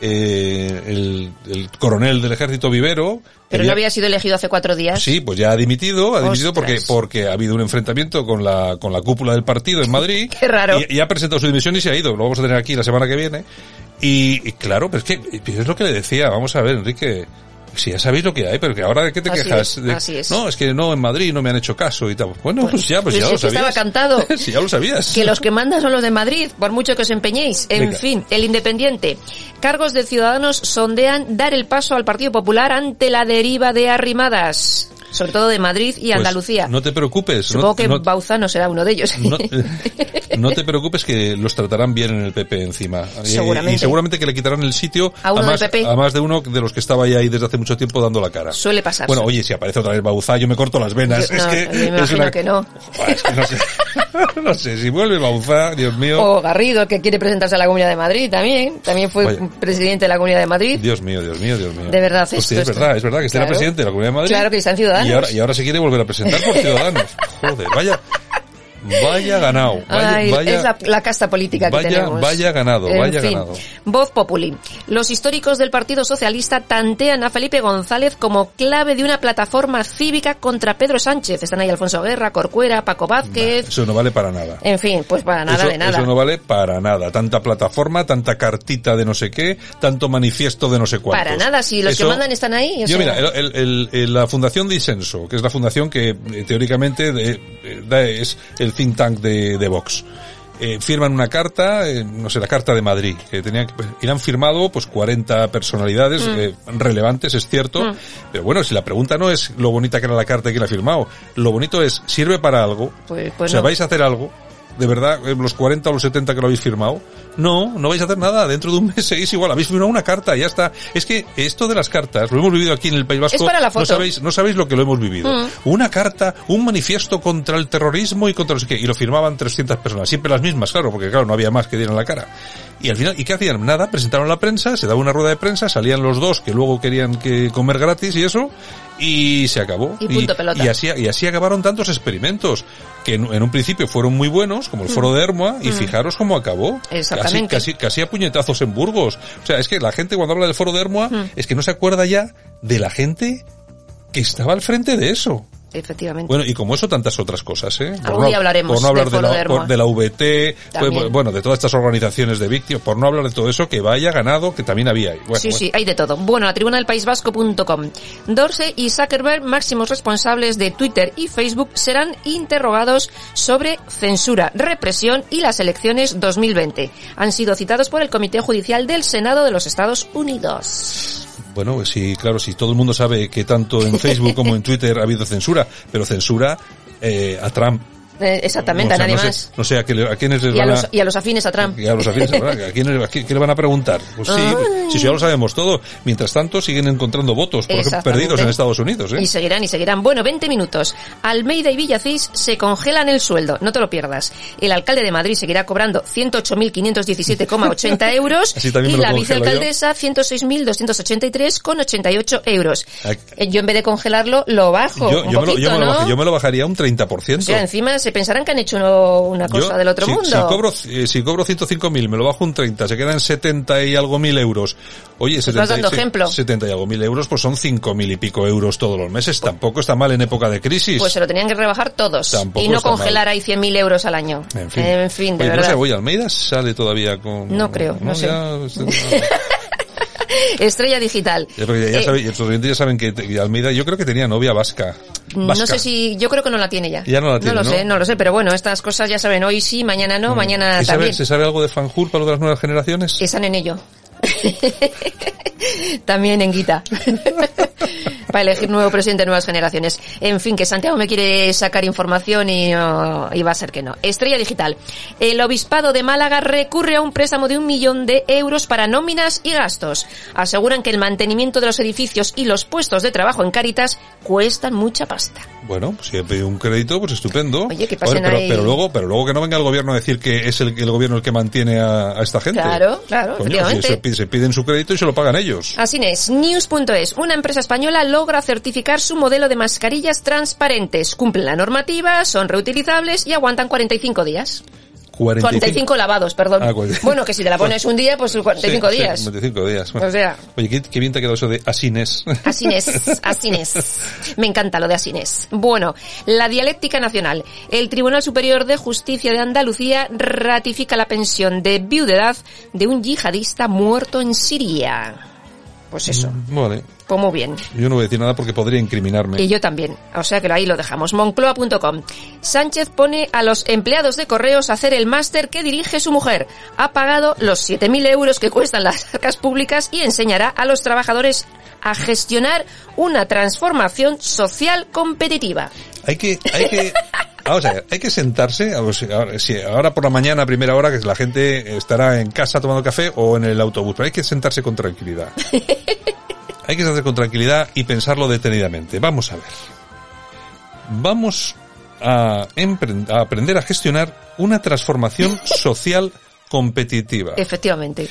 eh, el, el coronel del ejército Vivero. Pero que no ya- había sido elegido hace cuatro días. Sí, pues ya ha dimitido, ha dimitido porque, Ostras. porque ha habido un enfrentamiento con la, con la cúpula del partido en Madrid. Qué raro. Y, y ha presentado su dimisión y se ha ido. Lo vamos a tener aquí la semana que viene. Y, y claro, pero es que es lo que le decía. Vamos a ver, Enrique. Si ya sabéis lo que hay, pero que ahora de qué te Así quejas. es, De- así es. No, es que no, en Madrid no me han hecho caso y tal. Bueno, pues, ya, pues Pues ya lo que estaba sabías. cantado. si ya lo sabías. Que los que mandan son los de Madrid, por mucho que os empeñéis. En Venga. fin, el Independiente. Cargos de Ciudadanos sondean dar el paso al Partido Popular ante la deriva de arrimadas. Sobre todo de Madrid y Pues Andalucía. no te preocupes. Supongo no, que no- Bauzano será uno de ellos. No, no te preocupes que los tratarán bien en el PP encima. Y- Seguramente. Y, seguramente que le quitarán el sitio A uno más, del PP. a más de uno de los que estaba ahí desde hace mucho tiempo dando la cara. Suele pasar. Bueno, oye, si aparece otra vez Bauzá, yo me corto las venas. Yo- es no, que me es imagino una- que no. Buah, es que no sé. no sé, si vuelve Bauzá, Dios mío. O Garrido, que quiere presentarse a la Comunidad de Madrid también. También fue Vaya. presidente de la Comunidad de Madrid. Dios mío, Dios mío, Dios mío. De verdad, Hostia, esto es es- verdad, es verdad que Claro. presidente de la Comunidad de Madrid. Claro que está en Ciudadanos. Y ahora, y ahora se quiere volver a presentar por Ciudadanos. Joder, vaya, vaya ganado. Vaya, Ay, vaya, es la, la casta política que vaya, tenemos. vaya ganado, En vaya fin. ganado. Voz Populi. Los históricos del Partido Socialista tantean a Felipe González como clave de una plataforma cívica contra Pedro Sánchez. Están ahí Alfonso Guerra, Corcuera, Paco Vázquez. Eso no vale para nada. En fin, pues para nada eso, de nada. eso no vale para nada. Tanta plataforma, tanta cartita de no sé qué, tanto manifiesto de no sé cuántos. Para nada, si los Eso- que mandan están ahí. Yo sea, mira, el- el- la Fundación Disenso, que es la fundación que eh, teóricamente de- eh, da- es el think tank de, de Vox. eh, firman una carta, eh, no sé, la carta de Madrid, que tenían que, y la han firmado pues 40 personalidades Mm. eh, relevantes, es cierto, Mm. pero bueno, si la pregunta no es lo bonita que era la carta y quién la ha firmado, lo bonito es, ¿sirve para algo? Pues, pues o sea, no. ¿vais a hacer algo? ¿De verdad, los 40 o los 70 que lo habéis firmado? No, no vais a hacer nada. Dentro de un mes seguís igual. Habéis firmado una carta, ya está. Es que esto de las cartas, lo hemos vivido aquí en el País Vasco. Es para la No foto. sabéis, no sabéis lo que lo hemos vivido. Mm. Una carta, un manifiesto contra el terrorismo y contra no sé qué. Y lo firmaban 300 personas. Siempre las mismas, claro, porque claro, no había más que dieran la cara. Y al final, ¿y qué hacían? Nada, presentaron la prensa, se daba una rueda de prensa, salían los dos que luego querían que comer gratis y eso, y se acabó. Y punto pelota. y así, y así acabaron tantos experimentos, que en, en un principio fueron muy buenos, como el foro de Hermoa, y Mm. fijaros cómo acabó. Exactamente. Casi, casi, casi a puñetazos en Burgos. O sea, es que la gente cuando habla del foro de Hermoa, Mm. es que no se acuerda ya de la gente que estaba al frente de eso. Efectivamente. Bueno, y como eso, tantas otras cosas, ¿eh? Por Algún día hablaremos por no hablar de, la, de Hermoa. por- de la VT, pues, bueno, de todas estas organizaciones de víctimas, por no hablar de todo eso, que vaya ganado, que también había ahí. Bueno, sí, bueno. sí, hay de todo. Bueno, la tribuna del País Vasco.com. Dorsey y Zuckerberg, máximos responsables de Twitter y Facebook, serán interrogados sobre censura, represión y las elecciones 2020. Han sido citados por el Comité Judicial del Senado de los Estados Unidos. Bueno, pues sí, claro, si todo el mundo sabe que tanto en Facebook como en Twitter ha habido censura, pero censura eh, a Trump. Exactamente, O sea, a nadie no más. sé, no sé a, qué le- a quiénes les Y a, van a... los, y a los afines a Trump. y a los afines, ¿verdad? ¿A quiénes- a qué, le van a preguntar? Pues sí, Ay. si eso ya lo sabemos todo. Mientras tanto, siguen encontrando votos, por ejemplo, perdidos en Estados Unidos, ¿eh? Y seguirán y seguirán. Bueno, 20 minutos. Almeida y Villacís se congelan el sueldo. No te lo pierdas. El alcalde de Madrid seguirá cobrando 108.517,80 euros y la vicealcaldesa 106.283,88 euros. Eh, Yo en vez de congelarlo, lo bajo Yo, un yo me lo, poquito, yo, me lo ¿no? baj- yo me lo bajaría un 30%. O sea, encima se pensarán que han hecho una cosa Yo, del otro si, mundo. Si cobro, eh, si cobro 105.000, me lo bajo un 30, se quedan 70 y algo mil euros. Oye, Pues 70, vas dando y- ejemplo. 70 y algo mil euros, pues son 5.000 y pico euros todos los meses. Tampoco está mal en época de crisis. Pues se lo tenían que rebajar todos. Tampoco y no congelar ahí 100.000 euros al año. En fin. En fin, de Oye, no verdad. sé, Almeida sale todavía con... No creo, no sé. Ya, Estrella Digital. ya, ya, Eh, sabe- los oyentes ya saben que te- Almeida yo creo que tenía novia vasca. No Vasca. sé si, yo creo que no la tiene ya. Ya no la tiene, lo ¿no? sé, no lo sé, pero bueno, estas cosas ya saben, hoy sí, mañana no, mañana ¿Y sabe- también. ¿Se sabe algo de Fanjul para lo de las nuevas generaciones? Están en ello. también en Guita. para elegir nuevo presidente de nuevas generaciones. En fin, que Santiago me quiere sacar información y, no- y va a ser que no. Estrella Digital. El Obispado de Málaga recurre a un préstamo de un millón de euros para nóminas y gastos. Aseguran que el mantenimiento de los edificios y los puestos de trabajo en Cáritas cuestan mucha pasta. Bueno, si he pedido un crédito, pues estupendo. Oye, que pasen pero, ahí- pero luego, pero luego que no venga el gobierno a decir que es el, el gobierno el que mantiene a, a esta gente. Claro, claro, Coño, si se, se piden su crédito y se lo pagan ellos. Así es, news.es. Una empresa española logra certificar su modelo de mascarillas transparentes. Cumplen la normativa, son reutilizables y aguantan 45 días. 45, 45 lavados, perdón. Ah, 45. Bueno, que si te la pones un día, pues 45 Sí, sí, días. 45 días. Bueno. O sea. Oye, qué, qué bien te ha quedado eso de Asines. Asines, Asines. Me encanta lo de Asines. Bueno, la dialéctica nacional. El Tribunal Superior de Justicia de Andalucía ratifica la pensión de viudedad de un yihadista muerto en Siria. Pues eso, Vale. Pues muy bien. Yo no voy a decir nada porque podría incriminarme. Y yo también. O sea que ahí lo dejamos. Moncloa.com. Sánchez pone a los empleados de correos a hacer el máster que dirige su mujer. Ha pagado los 7.000 euros que cuestan las arcas públicas y enseñará a los trabajadores a gestionar una transformación social competitiva. Hay que, hay que, vamos a ver, hay que sentarse, ahora por la mañana, a primera hora, que la gente estará en casa tomando café o en el autobús, pero hay que sentarse con tranquilidad. Hay que sentarse con tranquilidad y pensarlo detenidamente. Vamos a ver. Vamos a, a aprender a gestionar una transformación social competitiva. Efectivamente.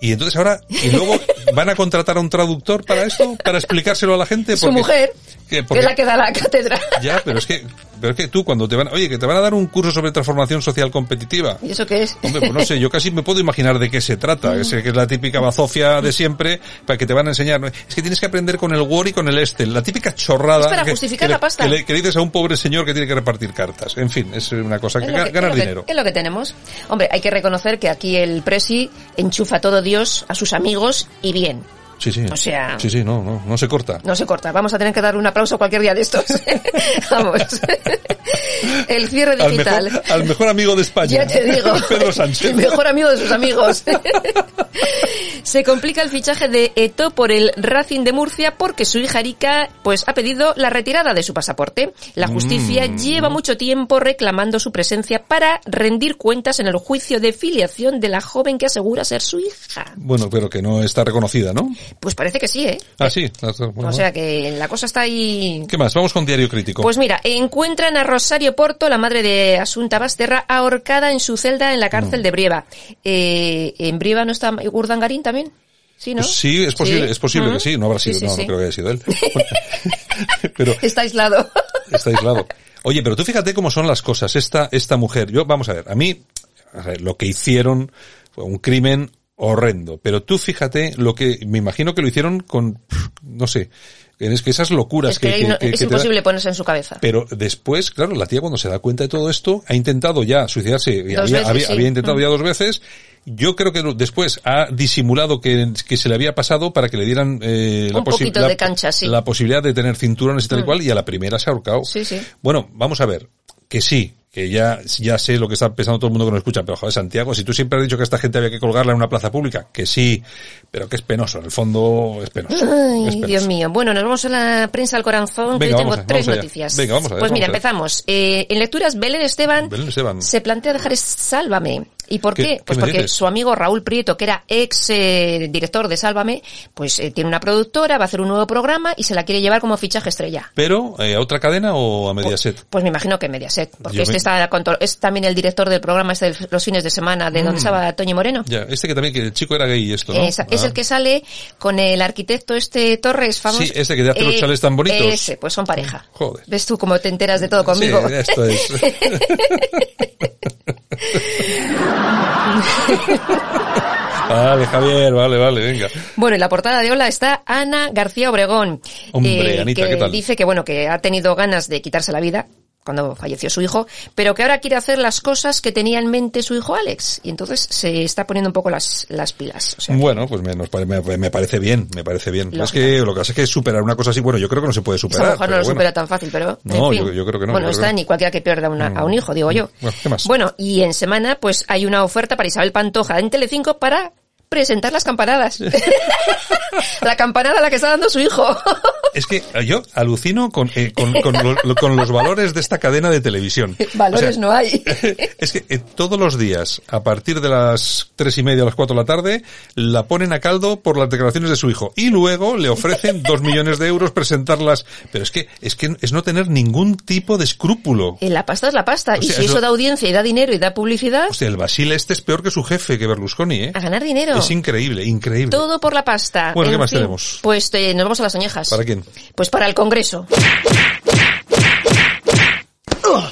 Y entonces ahora, y luego van a contratar a un traductor para esto, para explicárselo a la gente. Su porque- mujer, que- porque- es la que da la cátedra. ya, pero es que, pero es que tú cuando te van, oye, que te van a dar un curso sobre transformación social competitiva. ¿Y eso qué es? Hombre, pues no sé, yo casi me puedo imaginar de qué se trata. Es, que es la típica bazofia de siempre para que te van a enseñar. Es que tienes que aprender con el Word y con el Excel. La típica chorrada. Es para que, justificar que le- la pasta. Que le, que le dices a un pobre señor que tiene que repartir cartas. En fin, es una cosa que, Es ganar es dinero. Es lo que tenemos. Hombre, hay que reconocer que aquí el Presi enchufa todo Dios a sus amigos y bien. Sí, sí. O sea- Sí, sí, no, no, no se corta. No se corta. Vamos a tener que dar un aplauso cualquier día de estos. Vamos. El cierre Al digital. mejor, al mejor amigo de España. Ya te digo. Pedro Sánchez. El mejor amigo de sus amigos. Se complica el fichaje de Eto por el Racing de Murcia porque su hija Erika pues ha pedido la retirada de su pasaporte. La justicia Mm. lleva mucho tiempo reclamando su presencia para rendir cuentas en el juicio de filiación de la joven que asegura ser su hija. Bueno, pero que no está reconocida, ¿no? Pues parece que sí, ¿eh? Ah, sí. Bueno, O sea que la cosa está ahí ¿Qué más? Vamos con Diario Crítico. Pues mira, encuentran a Rosario Porto, la madre de Asunta Basterra, ahorcada en su celda en la cárcel de Brieva. Eh, ¿En Brieva no está Urdangarín también? Sí, ¿no? Pues sí, es posible, Sí. es posible que sí, no habrá sido, Sí, sí, no, no creo que haya sido él. pero Está aislado. está aislado. Oye, pero tú fíjate cómo son las cosas. Esta, esta mujer, yo, vamos a ver, a mí, a ver, lo que hicieron fue un crimen horrendo, pero tú fíjate lo que, me imagino que lo hicieron con, no sé, es que esas locuras Es que, que, no- que- es que imposible ponerse en su cabeza. Pero después, claro, la tía cuando se da cuenta de todo esto, ha intentado ya suicidarse, Dos había, veces, había, sí. había intentado Mm. ya dos veces. Yo creo que después ha disimulado que, que se le había pasado para que le dieran eh, la, posi- la- de cancha, sí. la posibilidad de tener cinturones y tal y Mm. cual, y a la primera se ha ahorcado. Sí, sí. Bueno, vamos a ver, que sí, que ya, ya sé lo que está pensando todo el mundo que nos escucha, pero joder, Santiago, si tú siempre has dicho que esta gente había que colgarla en una plaza pública, que sí, pero que es penoso, en el fondo es penoso. es Ay, penoso. Dios mío. Bueno, nos vamos a la prensa al corazón, que Venga, yo tengo a- tres noticias. Venga, vamos a ver, Pues mira, empezamos. Eh, en lecturas, Belén Esteban Belén Esteban. se plantea dejar Sálvame. ¿Y por ¿Qué- Pues porque dices? su amigo Raúl Prieto, que era ex eh, director de Sálvame, pues eh, tiene una productora, va a hacer un nuevo programa y se la quiere llevar como fichaje estrella. Pero, eh, ¿a otra cadena o a Mediaset? Pues me imagino que Mediaset, porque Yo este me- está es también el director del programa este de los fines de semana de donde Mm. estaba Toño Moreno. Ya, este que también, que el chico era gay y esto, ¿no? Es, es Ah. el que sale con el arquitecto este Torres, famoso. Sí, ese que hace los chalés tan bonitos. Ese, pues son pareja. Joder. ¿Ves tú cómo te enteras de todo conmigo? Sí, esto es. Vale, Javier, vale, vale, venga. Bueno, en la portada de Hola está Ana García Obregón. eh, Hombre, Anita, que ¿qué tal? dice que bueno, que ha tenido ganas de quitarse la vida cuando falleció su hijo, pero que ahora quiere hacer las cosas que tenía en mente su hijo Alex. Y entonces se está poniendo un poco las, las pilas. O sea, Bueno, pues me, nos pare- me, me parece bien, me parece bien. Es que lo que pasa es que superar una cosa así, bueno, yo creo que no se puede superar. mujer no pero lo bueno. supera tan fácil, pero No, fin. yo- yo creo que no, Bueno, está que no. ni cualquiera que pierda una- a un hijo, digo yo. Bueno, ¿qué más? Bueno, y en semana pues hay una oferta para Isabel Pantoja en Telecinco para presentar las campanadas. la campanada a la que está dando su hijo. Es que eh, yo alucino con, eh, con, con lo- con los valores de esta cadena de televisión. Valores O sea, no hay. Es que eh, todos los días, a partir de las tres y media a las cuatro de la tarde, la ponen a caldo por las declaraciones de su hijo. Y luego le ofrecen dos millones de euros presentarlas. Pero es que, es que es no tener ningún tipo de escrúpulo. Eh, La pasta es la pasta. O y si eso da audiencia y da dinero y da publicidad, O sea, el Basile este es peor que su jefe, que Berlusconi, ¿eh? a ganar dinero. Es increíble, increíble. Todo por la pasta. Bueno, ¿qué En más fin, tenemos? Pues eh, nos vamos a las oñejas. ¿Para quién? Pues para el Congreso.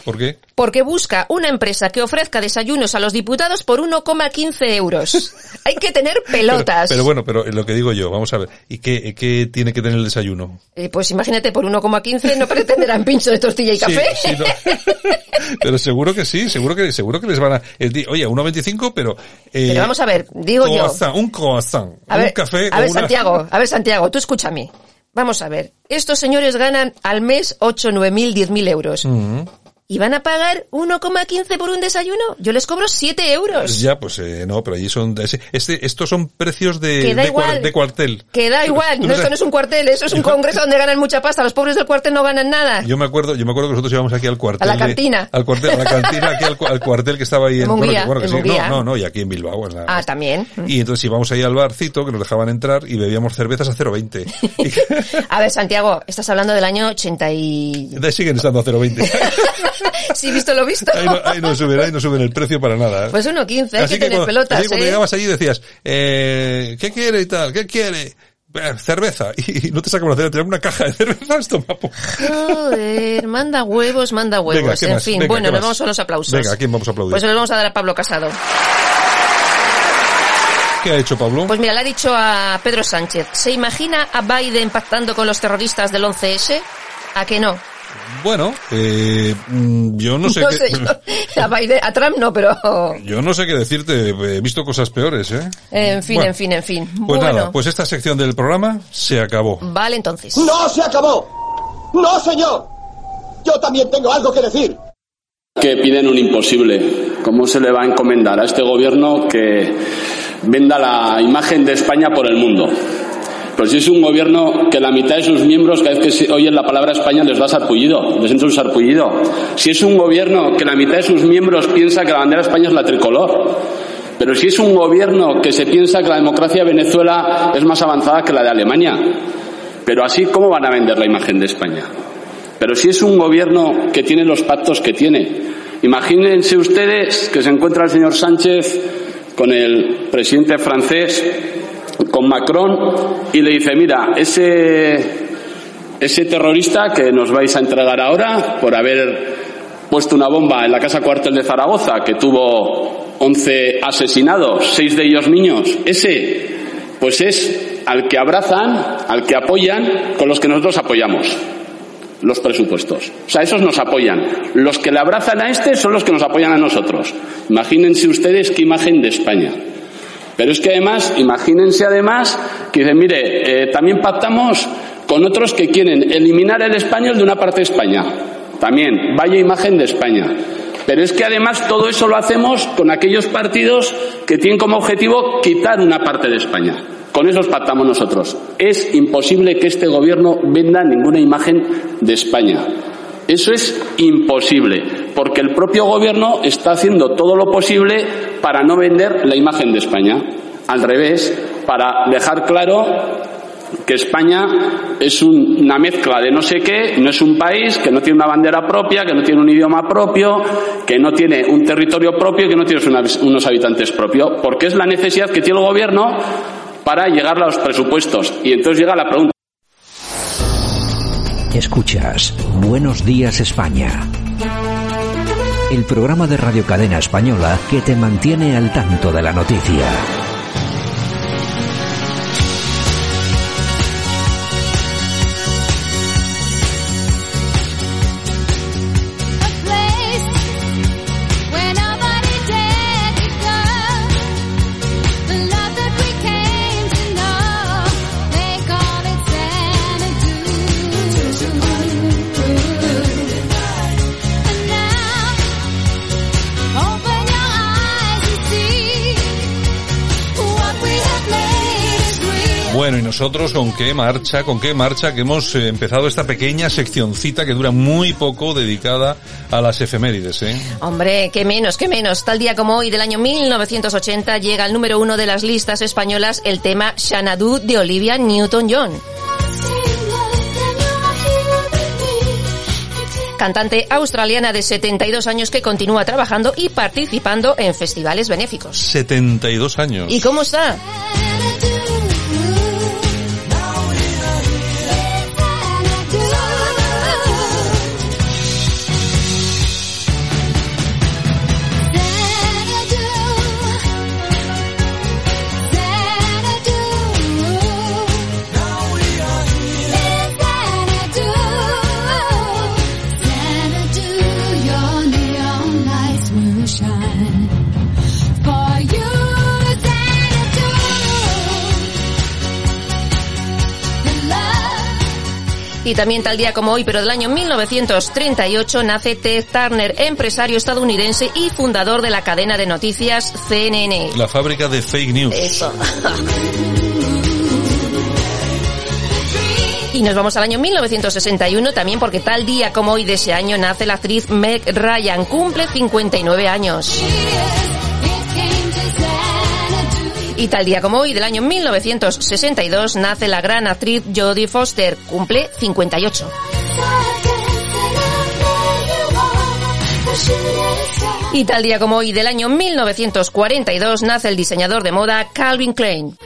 ¿Por qué? Porque busca una empresa que ofrezca desayunos a los diputados por 1,15 euros. Hay que tener pelotas. Pero, pero bueno, pero lo que digo yo, vamos a ver. ¿Y qué, qué tiene que tener el desayuno? Eh, pues imagínate, por 1,15 no pretenderán pincho de tortilla y café. sí, no. Pero seguro que sí, seguro que seguro que les van a... di- Oye, a 1,25, pero... eh, Pero vamos a ver, digo yo. Un croissant, A un ver, café a ver una- Santiago, a ver Santiago, tú escúchame. Vamos a ver, estos señores ganan al mes 8, 9 mil, 10 mil euros. Mm. ¿Y van a pagar 1,15 por un desayuno? Yo les cobro 7 euros. Ya, pues eh, no, pero allí son... ese- Este, estos son precios de, Que da de, cuar- igual. de cuartel. Que da igual, Tú no, no esto no es un cuartel, eso es un congreso donde ganan mucha pasta. Los pobres del cuartel no ganan nada. Yo me acuerdo, yo me acuerdo que nosotros íbamos aquí al cuartel. A la de- cantina. al cuartel, a la cantina, aquí al, al cuartel que estaba ahí en, Munguía, bueno, que- bueno, que en sí, Munguía. no, no, no, y aquí en Bilbao. en la- Ah, también. Y entonces íbamos ahí al barcito que nos dejaban entrar y bebíamos cervezas a 0,20. A ver, Santiago, estás hablando del año 80 y... Siguen estando a 0,20. Sí, visto lo visto. Ahí no, ahí no suben, ahí no suben el precio para nada. ¿eh? Pues 1,15, hay que tener cuando, pelotas, así cuando ¿eh? llegabas allí decías, eh, ¿qué quiere y tal? ¿Qué quiere? Eh, cerveza. Y no te sacamos una cerveza, una caja de cervezas, toma. Joder, manda huevos, manda huevos. Venga, ¿qué en más? fin, Venga, bueno, ¿qué nos más? vamos a los aplausos. Venga, ¿a quién vamos a aplaudir? Pues se los vamos a dar a Pablo Casado. ¿Qué ha hecho Pablo? Pues mira, le ha dicho a Pedro Sánchez, ¿se imagina a Biden pactando con los terroristas del 11S? ¿A que no? Bueno, eh, mm, yo no sé No qué... sé yo. A, Biden- a Trump no, pero... Yo no sé qué decirte, he visto cosas peores, ¿eh? En fin, Bueno, en fin, en fin. Pues bueno, nada, pues esta sección del programa se acabó. vale entonces. ¡No se acabó! ¡No, señor! Yo también tengo algo que decir. que piden un imposible. ¿Cómo se le va a encomendar a este gobierno que venda la imagen de España por el mundo? Pero si es un gobierno que la mitad de sus miembros, cada vez que oyen la palabra España, les da sarpullido, les entra un sarpullido. Si es un gobierno que la mitad de sus miembros piensa que la bandera de España es la tricolor. Pero si es un gobierno que se piensa que la democracia de Venezuela es más avanzada que la de Alemania. Pero así, ¿cómo van a vender la imagen de España? Pero si es un gobierno que tiene los pactos que tiene, imagínense ustedes que se encuentra el señor Sánchez con el presidente francés, con Macron, y le dice, mira, ese, ese terrorista que nos vais a entregar ahora por haber puesto una bomba en la casa cuartel de Zaragoza, que tuvo 11 asesinados, seis de ellos niños, ese, pues es al que abrazan, al que apoyan, con los que nosotros apoyamos los presupuestos. O sea, esos nos apoyan. Los que le abrazan a este son los que nos apoyan a nosotros. Imagínense ustedes qué imagen de España. Pero es que además, imagínense además que dicen, mire, eh, también pactamos con otros que quieren eliminar el español de una parte de España. También, vaya imagen de España. Pero es que además todo eso lo hacemos con aquellos partidos que tienen como objetivo quitar una parte de España. Con esos pactamos nosotros. Es imposible que este gobierno venda ninguna imagen de España. Eso es imposible, porque el propio gobierno está haciendo todo lo posible para no vender la imagen de España. Al revés, para dejar claro que España es un- una mezcla de no sé qué, no es un país, que no tiene una bandera propia, que no tiene un idioma propio, que no tiene un territorio propio, que no tiene unos habitantes propios, porque es la necesidad que tiene el gobierno para llegar a los presupuestos. Y entonces llega la pregunta. Escuchas Buenos Días España. El programa de Radio Cadena Española que te mantiene al tanto de la noticia. Bueno, y nosotros con qué marcha, con qué marcha que hemos eh, empezado esta pequeña seccioncita que dura muy poco dedicada a las efemérides, ¿eh? Hombre, qué menos, qué menos. Tal día como hoy del año 1980 llega al número uno de las listas españolas el tema Xanadu de Olivia Newton-John. Cantante australiana de 72 años que continúa trabajando y participando en festivales benéficos. 72 años. ¿Y cómo está? Y también tal día como hoy, pero del año 1938, nace Ted Turner, empresario estadounidense y fundador de la cadena de noticias CNN. La fábrica de fake news. Eso. Y nos vamos al año 1961 también porque tal día como hoy de ese año nace la actriz Meg Ryan, cumple 59 años. Y tal día como hoy del año 1962 nace la gran actriz Jodie Foster, cumple 58. Y tal día como hoy del año 1942 nace el diseñador de moda Calvin Klein.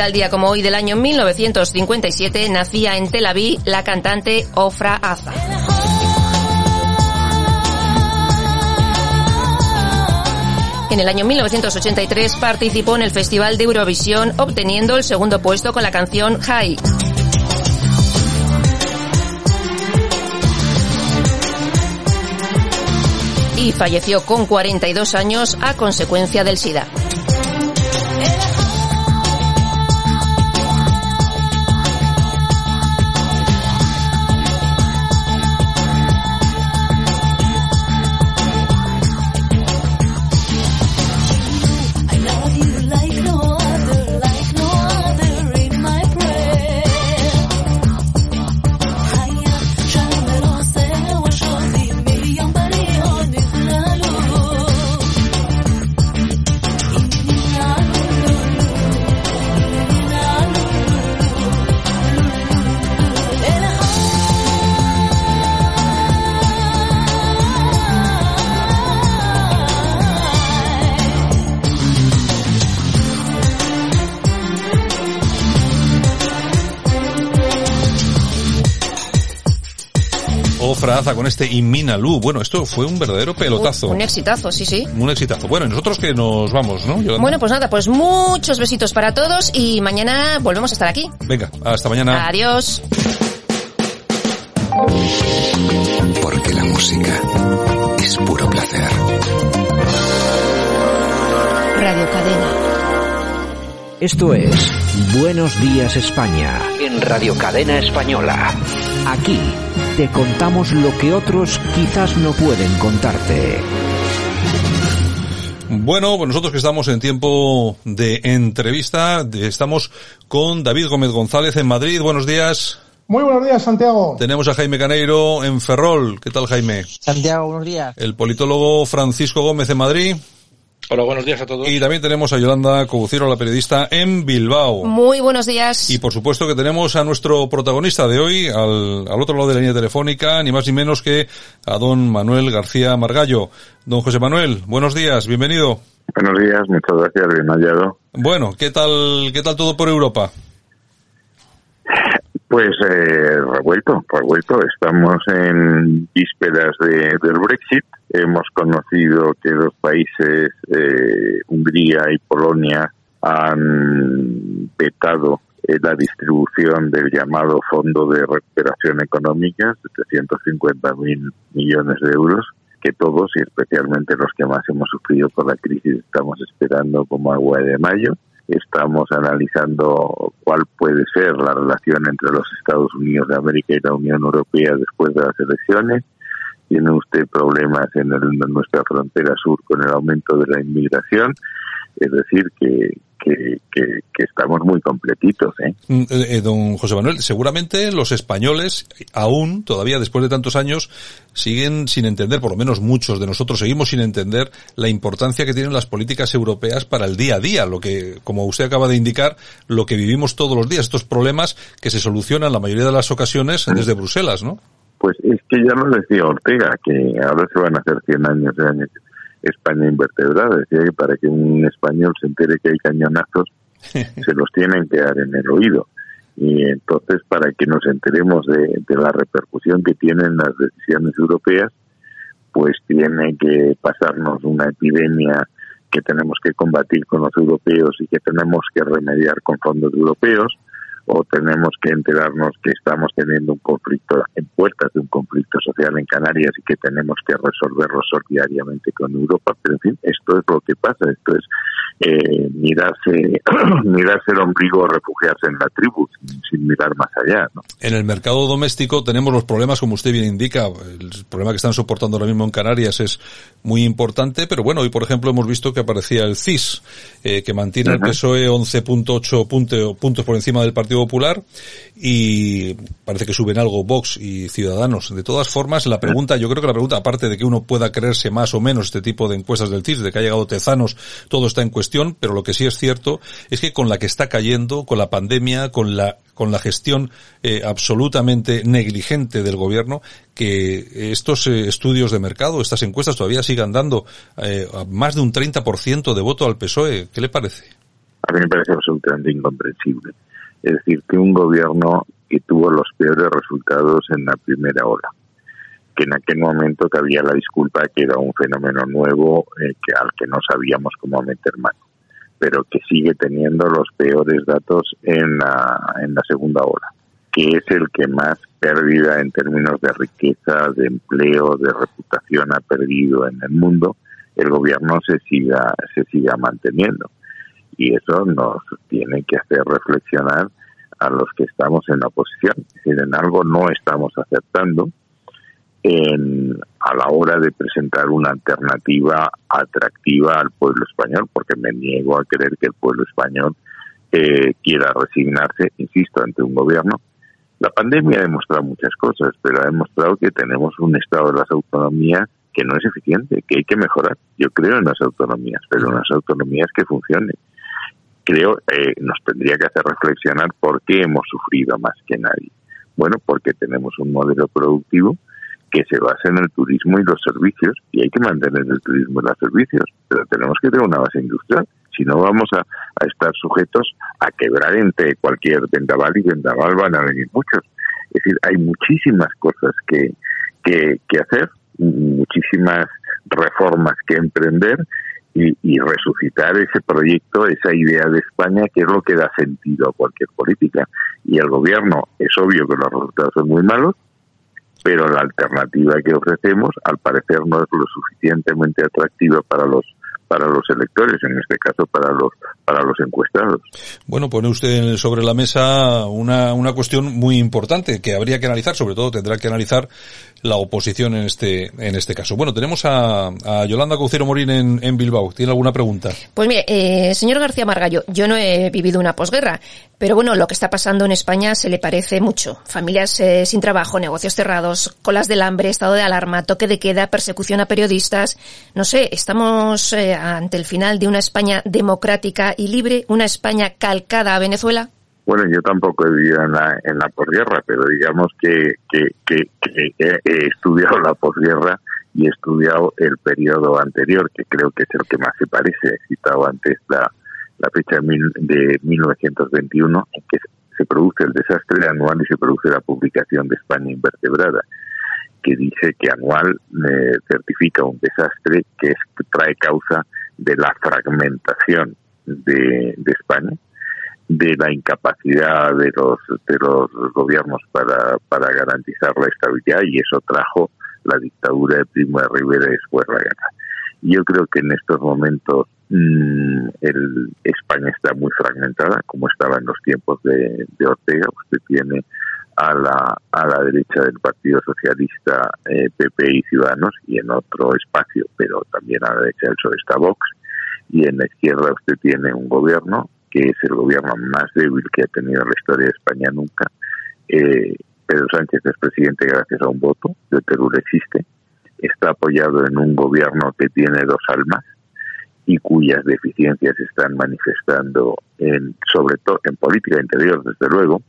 Tal día como hoy del año 1957 nacía en Tel Aviv la cantante Ofra Aza. En el año 1983 participó en el Festival de Eurovisión obteniendo el segundo puesto con la canción High. Y falleció con 42 años a consecuencia del SIDA. Fraza con este Inminalu. Bueno, esto fue un verdadero pelotazo. Un, un, exitazo, sí, sí. Un exitazo. Bueno, y nosotros que nos vamos, ¿no? Yolanda? Bueno, pues nada, pues muchos besitos para todos y mañana volvemos a estar aquí. Venga, hasta mañana. Adiós. Porque la música es puro placer. Radio Cadena. Esto es Buenos Días España en Radio Cadena Española. Aquí te contamos lo que otros quizás no pueden contarte. Bueno, pues nosotros que estamos en tiempo de entrevista, estamos con David Gómez González en Madrid. Buenos días. Muy buenos días, Santiago. Tenemos a Jaime Caneiro en Ferrol. ¿Qué tal, Jaime? Santiago, buenos días. El politólogo Francisco Gómez en Madrid. Hola, buenos días a todos. Y también tenemos a Yolanda Cobuciro, la periodista, en Bilbao. Muy buenos días. Y por supuesto que tenemos a nuestro protagonista de hoy, al, al otro lado de la línea telefónica, ni más ni menos que a don Manuel García Margallo. Don José Manuel, buenos días, bienvenido. Buenos días, muchas gracias, bien hallado. Bueno, ¿qué tal, qué tal todo por Europa? Pues eh, revuelto, revuelto. Estamos en vísperas de, del Brexit. Hemos conocido que los países, eh, Hungría y Polonia, han vetado eh, la distribución del llamado Fondo de Recuperación Económica, 750 mil millones de euros, que todos y especialmente los que más hemos sufrido por la crisis estamos esperando como agua de mayo estamos analizando cuál puede ser la relación entre los Estados Unidos de América y la Unión Europea después de las elecciones. Tiene usted problemas en, el, en nuestra frontera sur con el aumento de la inmigración. Es decir, que, que, que, que, estamos muy completitos. ¿eh? Eh, don José Manuel, seguramente los españoles, aún, todavía después de tantos años, siguen sin entender, por lo menos muchos de nosotros seguimos sin entender la importancia que tienen las políticas europeas para el día a día, lo que, como usted acaba de indicar, lo que vivimos todos los días, estos problemas que se solucionan la mayoría de las ocasiones desde Bruselas, ¿no? Pues es que ya lo decía Ortega, que ahora se van a hacer 100 años de años España invertebrada. Decía que para que un español se entere que hay cañonazos, se los tienen que dar en el oído. Y entonces, para que nos enteremos de, de, la repercusión que tienen las decisiones europeas, pues tiene que pasarnos una epidemia que tenemos que combatir con los europeos y que tenemos que remediar con fondos europeos, o tenemos que enterarnos que estamos teniendo un conflicto en puertas de un conflicto social en Canarias y que tenemos que resolverlo solidariamente con Europa. Pero en fin, esto es lo que pasa, esto es eh, mirarse, mirarse el ombligo o refugiarse en la tribu sin, sin mirar más allá. ¿no? En el mercado doméstico tenemos los problemas, como usted bien indica, el problema que están soportando ahora mismo en Canarias es muy importante, pero bueno, hoy por ejemplo hemos visto que aparecía el CIS, eh, que mantiene uh -huh. el PSOE 11.8 punto, puntos por encima del Partido Popular y parece que suben algo Vox y Ciudadanos. De todas formas, la pregunta, yo creo que la pregunta, aparte de que uno pueda creerse más o menos este tipo de encuestas del CIS, de que ha llegado Tezanos, todo está en cuestión, pero lo que sí es cierto es que con la que está cayendo, con la pandemia, con la con la gestión eh, absolutamente negligente del gobierno, que estos eh, estudios de mercado, estas encuestas todavía sigan dando eh, más de un 30% de voto al PSOE. ¿Qué le parece? a mí me parece absolutamente incomprensible. Es decir, que un gobierno que tuvo los peores resultados en la primera ola, que en aquel momento que había la disculpa que era un fenómeno nuevo eh, que al que no sabíamos cómo meter mano, pero que sigue teniendo los peores datos en la, en la segunda ola, que es el que más pérdida en términos de riqueza, de empleo, de reputación ha perdido en el mundo, el gobierno se siga se siga manteniendo y eso nos tiene que hacer reflexionar a los que estamos en la oposición. Es decir, en algo no estamos aceptando en, a la hora de presentar una alternativa atractiva al pueblo español, porque me niego a creer que el pueblo español eh, quiera resignarse, insisto, ante un gobierno. La pandemia ha demostrado muchas cosas, pero ha demostrado que tenemos un estado de las autonomías que no es eficiente, que hay que mejorar. Yo creo en las autonomías, pero en las autonomías que funcionen creo eh, nos tendría que hacer reflexionar por qué hemos sufrido más que nadie. Bueno, porque tenemos un modelo productivo que se basa en el turismo y los servicios, y hay que mantener el turismo y los servicios, pero tenemos que tener una base industrial, si no vamos a, estar sujetos a quebrar entre cualquier vendaval y vendaval van a venir muchos. Es decir, hay muchísimas cosas que, que, que hacer, muchísimas reformas que emprender y, resucitar ese proyecto, esa idea de España, que es lo que da sentido a cualquier política. Y el gobierno, es obvio que los resultados son muy malos, pero la alternativa que ofrecemos, al parecer, no es lo suficientemente atractiva para los para los electores, en este caso para los para los encuestados. Bueno, pone usted sobre la mesa una, una cuestión muy importante que habría que analizar, sobre todo tendrá que analizar la oposición en este en este caso. Bueno, tenemos a, a Yolanda Caucero Morín en, en, Bilbao. ¿Tiene alguna pregunta? Pues mire, eh, señor García Margallo, yo no he vivido una posguerra, pero bueno, lo que está pasando en España se le parece mucho. Familias eh, sin trabajo, negocios cerrados, colas del hambre, estado de alarma, toque de queda, persecución a periodistas. No sé, estamos eh, ante el final de una España democrática y libre, una España calcada a Venezuela? Bueno, yo tampoco he vivido en la, en la posguerra, pero digamos que, que, he, estudiado la posguerra y he estudiado el periodo anterior, que creo que es el que más se parece. He citado antes la, la fecha de 1921, en que se produce el desastre anual y se produce la publicación de España invertebrada que dice que anual eh, certifica un desastre que, es, trae causa de la fragmentación de, España, de la incapacidad de los, de los gobiernos para, para garantizar la estabilidad y eso trajo la dictadura de Primo de Rivera después la guerra. Yo creo que en estos momentos mm, el, España está muy fragmentada, como estaba en los tiempos de, de Ortega. Usted tiene a la, a la derecha del Partido Socialista, PP eh, y Ciudadanos, y en otro espacio, pero también a la derecha del PSOE está Vox, y en la izquierda usted tiene un gobierno que es el gobierno más débil que ha tenido la historia de España nunca. Eh, Pedro Sánchez es presidente gracias a un voto, el Perú existe, está apoyado en un gobierno que tiene dos almas y cuyas deficiencias están manifestando en, sobre todo en política interior, desde luego,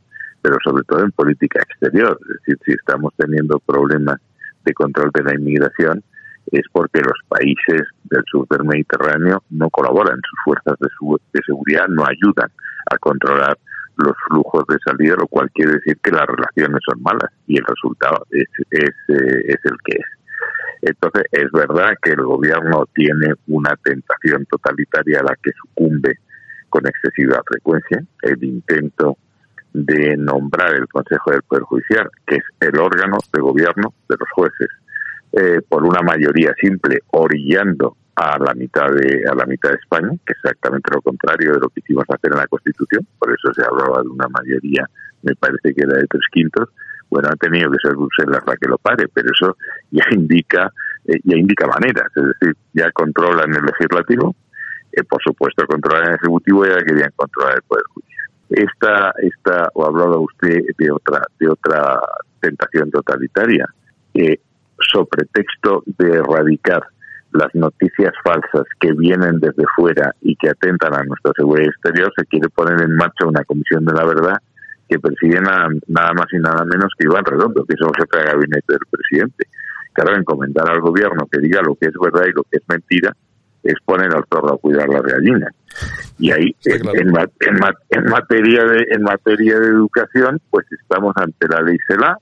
pero sobre todo en política exterior. Es decir, si estamos teniendo problemas de control de la inmigración, es porque los países del sur del Mediterráneo no colaboran, sus fuerzas de, seguridad no ayudan a controlar los flujos de salida, lo cual quiere decir que las relaciones son malas y el resultado es, es, eh, es el que es. Entonces, es verdad que el gobierno tiene una tentación totalitaria a la que sucumbe con excesiva frecuencia. El intento de nombrar el Consejo del Poder Judicial, que es el órgano de gobierno de los jueces, eh, por una mayoría simple, orillando a la mitad de a la mitad de España, que es exactamente lo contrario de lo que hicimos hacer en la Constitución, por eso se hablaba de una mayoría, me parece que era de tres quintos, bueno, ha tenido que ser Bruselas la que lo pare, pero eso ya indica eh, ya indica maneras, es decir, ya controlan el legislativo, eh, por supuesto controlan el ejecutivo ya querían controlar el poder judicial esta, esta o hablaba usted de otra, de otra tentación totalitaria, que sobre texto de erradicar las noticias falsas que vienen desde fuera y que atentan a nuestra seguridad exterior, se quiere poner en marcha una comisión de la verdad que preside nada, más y nada menos que Iván Redondo, que es el de gabinete del presidente. Claro, encomendar al gobierno que diga lo que es verdad y lo que es mentira es poner al zorro a cuidar las gallinas. Y ahí, en, en, en, materia de, en materia de educación, pues estamos ante la ley CELA,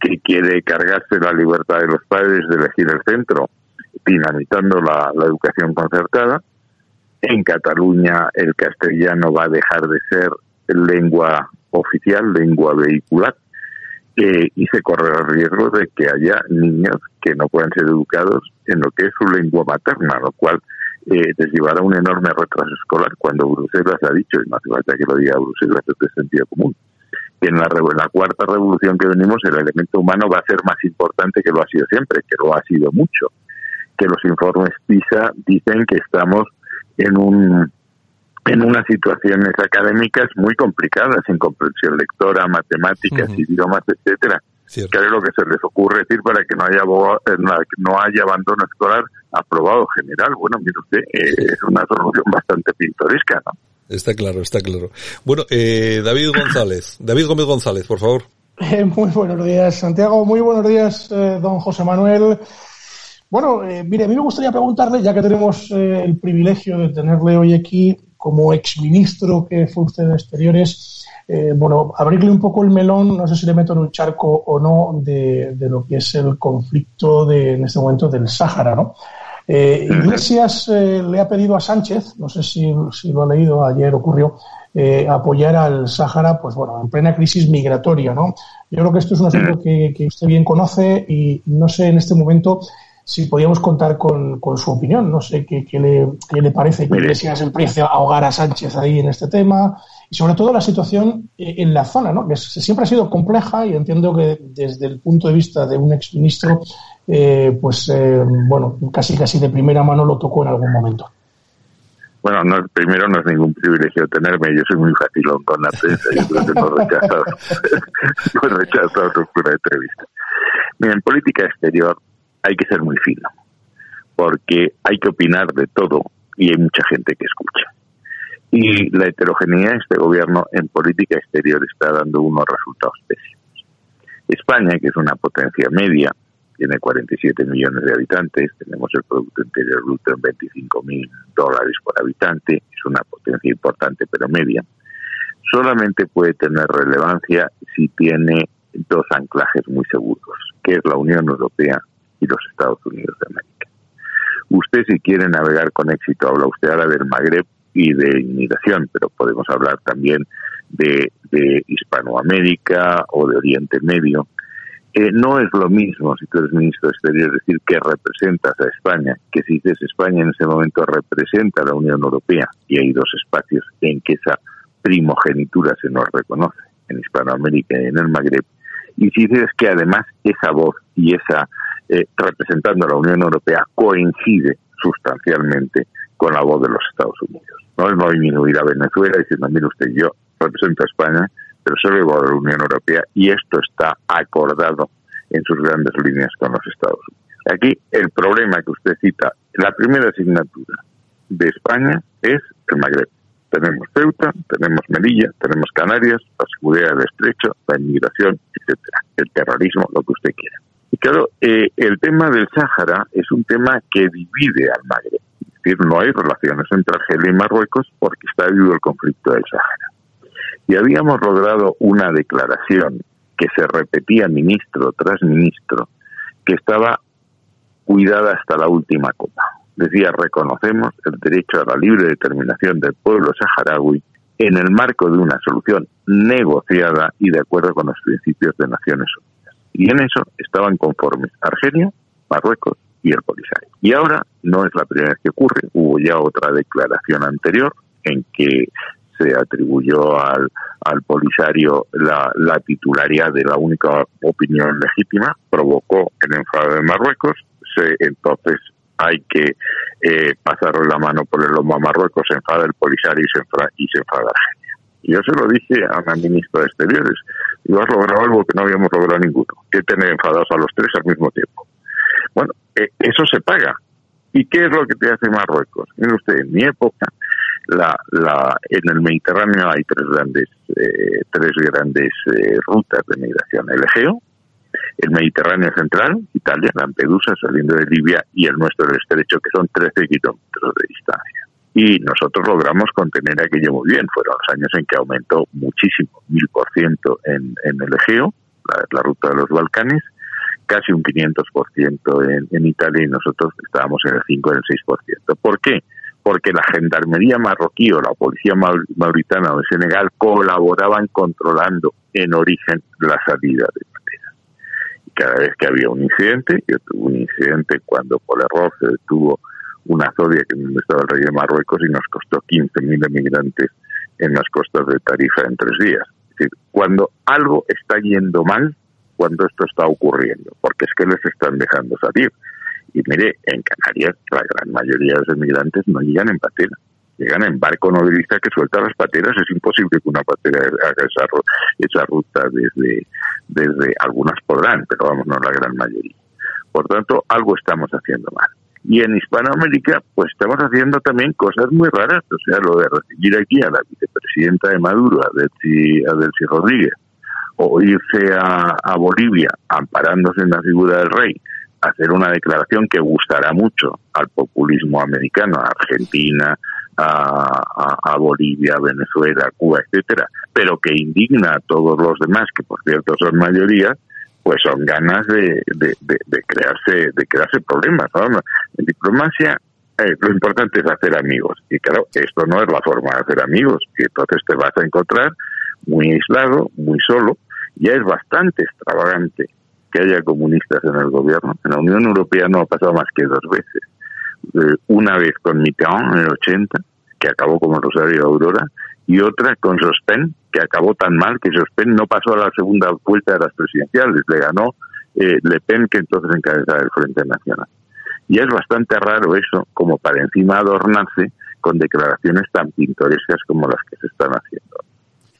que quiere cargarse la libertad de los padres de elegir el centro, dinamitando la, la educación concertada. En Cataluña el castellano va a dejar de ser lengua oficial, lengua vehicular, eh, y se corre el riesgo de que haya niños que no puedan ser educados en lo que es su lengua materna, lo cual eh, les llevará un enorme retraso escolar. Cuando Bruselas ha dicho, y no hace falta que lo diga Bruselas, es de sentido común, que en la, en la cuarta revolución que venimos el elemento humano va a ser más importante que lo ha sido siempre, que lo ha sido mucho, que los informes PISA dicen que estamos en un en unas situaciones académicas muy complicadas, en comprensión lectora, matemáticas, idiomas, etcétera. ¿Qué es lo que se les ocurre decir para que no haya eh, no haya abandono escolar aprobado general? Bueno, mire usted, eh, es una solución bastante pintoresca, ¿no? Está claro, está claro. Bueno, eh, David González, David Gómez González, por favor. muy buenos días, Santiago. Muy buenos días, don José Manuel. Bueno, mire, a mí me gustaría preguntarle, ya que tenemos el privilegio de tenerle hoy aquí, como exministro que fue usted de Exteriores, eh, bueno, abrirle un poco el melón, no sé si le meto en un charco o no, de, lo que es el conflicto de, en este momento del Sáhara, ¿no? Eh, Iglesias eh, le ha pedido a Sánchez, no sé si, lo ha leído, ayer ocurrió, apoyar al Sáhara, pues bueno, en plena crisis migratoria, ¿no? Yo creo que esto es un asunto que, que usted bien conoce y no sé en este momento si podíamos contar con, con su opinión. No sé qué, qué, le, qué le, parece que Iglesias empiece a ahogar a Sánchez ahí en este tema y sobre todo la situación eh, en la zona, ¿no? que siempre ha sido compleja y entiendo que desde el punto de vista de un exministro, eh, pues eh, bueno, casi casi de primera mano lo tocó en algún momento. Bueno, no, primero no es ningún privilegio tenerme, yo soy muy facilón con la prensa, yo creo que no he rechazado, no he rechazado una entrevista. Mira, en política exterior hay que ser muy fino, porque hay que opinar de todo y hay mucha gente que escucha. Y la heterogeneidad de este gobierno en política exterior está dando unos resultados pésimos. España, que es una potencia media, tiene 47 millones de habitantes, tenemos el Producto Interior Bruto en 25 mil dólares por habitante, es una potencia importante pero media, solamente puede tener relevancia si tiene dos anclajes muy seguros, que es la Unión Europea y los Estados Unidos de América. Usted si quiere navegar con éxito, habla usted ahora del Magreb y de inmigración, pero podemos hablar también de, Hispanoamérica o de Oriente Medio. Eh, no es lo mismo si tú eres ministro de Exterior decir que representas a España, que si dices España en ese momento representa a la Unión Europea y hay dos espacios en que esa primogenitura se nos reconoce, en Hispanoamérica y en el Magreb, y si dices que además esa voz y esa eh, representando a la Unión Europea coincide sustancialmente con la voz de los Estados Unidos. No es no disminuir a Venezuela diciendo, mire usted, yo represento a España, pero soy voz de la Unión Europea y esto está acordado en sus grandes líneas con los Estados Unidos. Aquí el problema que usted cita, la primera asignatura de España es el Magreb. Tenemos Ceuta, tenemos Melilla, tenemos Canarias, la seguridad del estrecho, la inmigración, etcétera, el terrorismo, lo que usted quiera. Y claro, eh, el tema del Sáhara es un tema que divide al Magreb. Es decir, no hay relaciones entre Argelia y Marruecos porque está vivo el conflicto del Sáhara. Y habíamos logrado una declaración que se repetía ministro tras ministro, que estaba cuidada hasta la última coma. Decía, reconocemos el derecho a la libre determinación del pueblo saharaui en el marco de una solución negociada y de acuerdo con los principios de Naciones Unidas. Y en eso estaban conformes Argelia, Marruecos y el Polisario. Y ahora no es la primera vez que ocurre, hubo ya otra declaración anterior en que se atribuyó al, al Polisario la, la titularidad de la única opinión legítima, provocó el enfado de Marruecos, se, entonces hay que eh, pasarle la mano por el lomo a Marruecos, se enfada el Polisario y se enfada, y se enfada Argelia. Y yo se lo dije a la ministra de Exteriores. Y has logrado algo que no habíamos logrado ninguno, que tener enfadados a los tres al mismo tiempo. Bueno, eh, eso se paga. ¿Y qué es lo que te hace Marruecos? Mire usted, en mi época, la, la, en el Mediterráneo hay tres grandes, eh, tres grandes eh, rutas de migración. El Egeo, el Mediterráneo Central, Italia, Lampedusa, saliendo de Libia, y el nuestro, el Estrecho, que son 13 kilómetros de distancia. Y nosotros logramos contener aquello muy bien. Fueron los años en que aumentó muchísimo, mil por ciento en, el Egeo, la, ruta de los Balcanes, casi un 500% en, en Italia y nosotros estábamos en el 5 en el 6%. ¿Por qué? Porque la gendarmería marroquí o la policía mauritana o de Senegal colaboraban controlando en origen la salida de Patera. Y cada vez que había un incidente, yo tuve un incidente cuando por error se detuvo una zodia que estaba el rey de Marruecos y nos costó 15.000 emigrantes en las costas de Tarifa en tres días. Es decir, cuando algo está yendo mal, cuando esto está ocurriendo, porque es que les están dejando salir. Y mire, en Canarias la gran mayoría de los emigrantes no llegan en patera, llegan en barco novelista que suelta las pateras. Es imposible que una patera haga esa, esa ruta desde, desde, algunas podrán, pero vamos, no la gran mayoría. Por tanto, algo estamos haciendo mal. Y en Hispanoamérica, pues estamos haciendo también cosas muy raras. O sea, lo de recibir aquí a la vicepresidenta de Maduro, a Delcy, a Rodríguez, o irse a, a, Bolivia amparándose en la figura del rey, hacer una declaración que gustará mucho al populismo americano, a Argentina, a, a, a, Bolivia, Venezuela, Cuba, etcétera, pero que indigna a todos los demás, que por cierto son mayoría, pues son ganas de, de, de, crearse de crearse problemas. ¿no? En diplomacia eh, lo importante es hacer amigos y claro, esto no es la forma de hacer amigos y entonces te vas a encontrar muy aislado, muy solo. Ya es bastante extravagante que haya comunistas en el gobierno. En la Unión Europea no ha pasado más que dos veces. Eh, una vez con Mitterrand en el 80, que acabó como Rosario Aurora, y otra con Jospin, que acabó tan mal que Jospin no pasó a la segunda vuelta de las presidenciales, le ganó eh, Le Pen, que entonces encabezaba el Frente Nacional. Y es bastante raro eso, como para encima adornarse con declaraciones tan pintorescas como las que se están haciendo.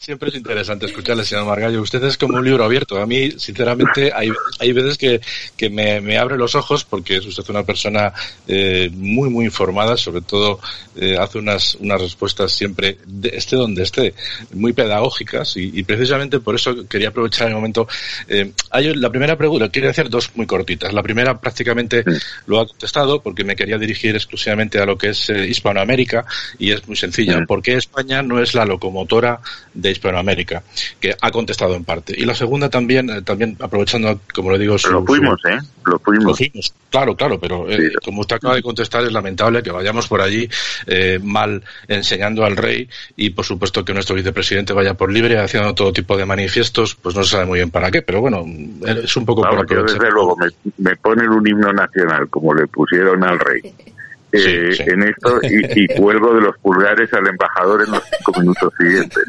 Siempre es interesante escucharle, señor Margallo. Usted es como un libro abierto. A mí, sinceramente, hay, hay veces que, que me, me, abre los ojos porque es usted una persona eh, muy, muy informada. Sobre todo, eh, hace unas, unas respuestas siempre, de, esté donde esté, muy pedagógicas. Y, y, precisamente por eso quería aprovechar el momento. Eh, hay la primera pregunta, quiero hacer dos muy cortitas. La primera prácticamente lo ha contestado porque me quería dirigir exclusivamente a lo que es eh, Hispanoamérica y es muy sencilla. ¿Por qué España no es la locomotora de Hispanoamérica, que ha contestado en parte. Y la segunda también, eh, también aprovechando, como le digo, su, lo fuimos, su, ¿eh? Lo fuimos. Lo fuimos. Claro, claro, pero eh, sí. como usted acaba de contestar, es lamentable que vayamos por allí eh, mal enseñando al rey y, por supuesto, que nuestro vicepresidente vaya por libre haciendo todo tipo de manifiestos, pues no se sabe muy bien para qué, pero bueno, es un poco Vamos, por yo desde luego me, me ponen un himno nacional como le pusieron al rey eh, sí, sí. en esto y, y, cuelgo de los pulgares al embajador en los cinco minutos siguientes.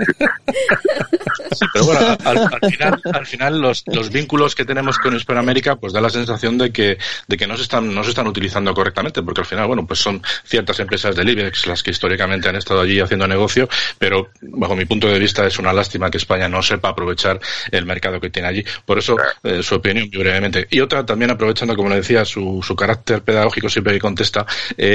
Sí, pero bueno, al, al final, al final los, los, vínculos que tenemos con Hispanoamérica pues da la sensación de que, de que no, se están, no se están utilizando correctamente, porque al final, bueno, pues son ciertas empresas del IBEX las que históricamente han estado allí haciendo negocio, pero bajo mi punto de vista es una lástima que España no sepa aprovechar el mercado que tiene allí. Por eso, eh, su opinión, muy brevemente. Y otra, también aprovechando, como le decía, su, su carácter pedagógico siempre que contesta, eh,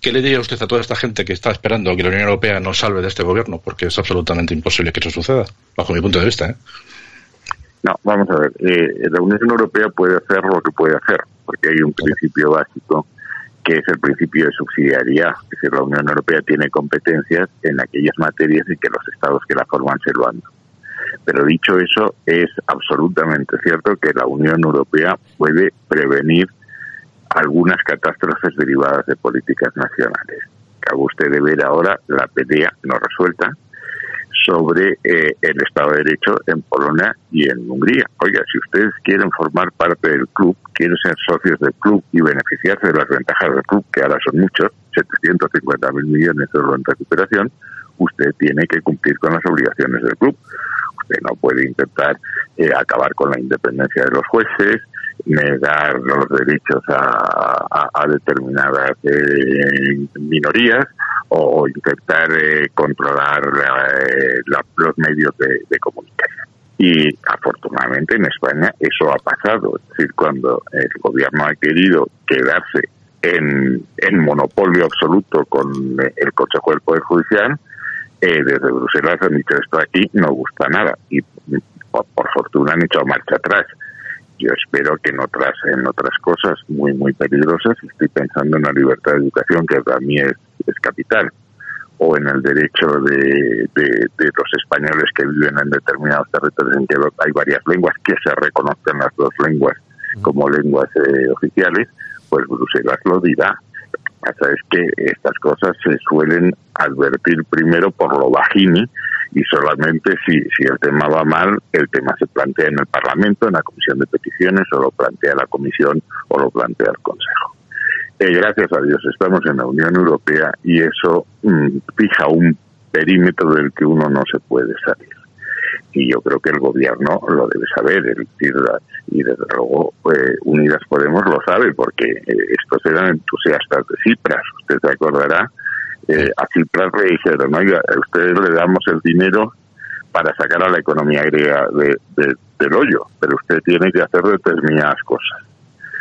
¿qué le diría usted a toda esta gente que está esperando que la Unión Europea nos salve de este gobierno? Porque es absolutamente imposible que eso suceda, bajo mi punto de vista. ¿eh? No, vamos a ver. Eh, la Unión Europea puede hacer lo que puede hacer, porque hay un principio básico que es el principio de subsidiariedad. Es decir, la Unión Europea tiene competencias en aquellas materias en que los estados que la forman se lo han. Pero dicho eso, es absolutamente cierto que la Unión Europea puede prevenir algunas catástrofes derivadas de políticas nacionales. Acaba usted de ver ahora la pelea no resuelta sobre eh, el Estado de Derecho en Polonia y en Hungría. Oiga, si ustedes quieren formar parte del club, quieren ser socios del club y beneficiarse de las ventajas del club, que ahora son muchos, 750 mil millones de euros en recuperación, usted tiene que cumplir con las obligaciones del club. Usted no puede intentar eh, acabar con la independencia de los jueces, negar los derechos a, a, determinadas eh, minorías o intentar eh, controlar eh, la, los medios de, comunicación. Y afortunadamente en España eso ha pasado. Es decir, cuando el gobierno ha querido quedarse en, en monopolio absoluto con el Consejo del Poder Judicial, eh, desde Bruselas han dicho esto aquí no gusta nada. Y por, por fortuna han hecho marcha atrás yo espero que en otras en otras cosas muy muy peligrosas estoy pensando en la libertad de educación que para mí es, es capital o en el derecho de, de, los españoles que viven en determinados territorios en que hay varias lenguas que se reconocen las dos lenguas como lenguas eh, oficiales, pues Bruselas lo dirá. O es que estas cosas se suelen advertir primero por lo bajini y solamente si, si el tema va mal, el tema se plantea en el Parlamento, en la Comisión de Peticiones, o lo plantea la Comisión o lo plantea el Consejo. Eh, gracias a Dios estamos en la Unión Europea y eso mm, fija un perímetro del que uno no se puede salir. Y yo creo que el gobierno lo debe saber, el y desde luego eh, Unidas Podemos lo sabe, porque eh, estos eran entusiastas de Cipras. Usted se acordará, a Cipras le dijeron, oiga, a ustedes le damos el dinero para sacar a la economía griega del hoyo, pero usted tiene que hacer determinadas cosas.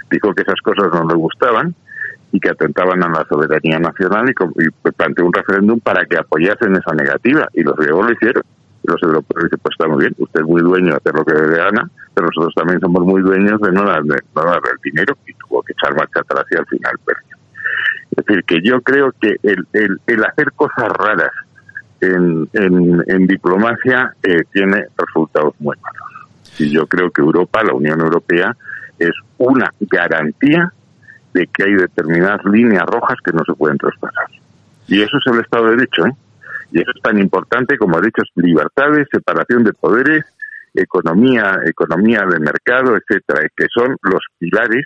Dijo que esas cosas no le gustaban y que atentaban a la soberanía nacional y, planteó un referéndum para que apoyasen esa negativa y los griegos lo hicieron. Y los europeos dicen, pues está muy bien, usted es muy dueño de hacer lo que le gana, pero nosotros también somos muy dueños de no darle, no darle el dinero y tuvo que echar marcha atrás y al final perdió. Es decir, que yo creo que el, el, el hacer cosas raras en, en, diplomacia eh, tiene resultados muy malos. Y yo creo que Europa, la Unión Europea, es una garantía de que hay determinadas líneas rojas que no se pueden traspasar. Y eso es el Estado de Derecho, ¿eh? Y eso es tan importante como derechos, libertades, separación de poderes, economía, economía de mercado, etcétera, que son los pilares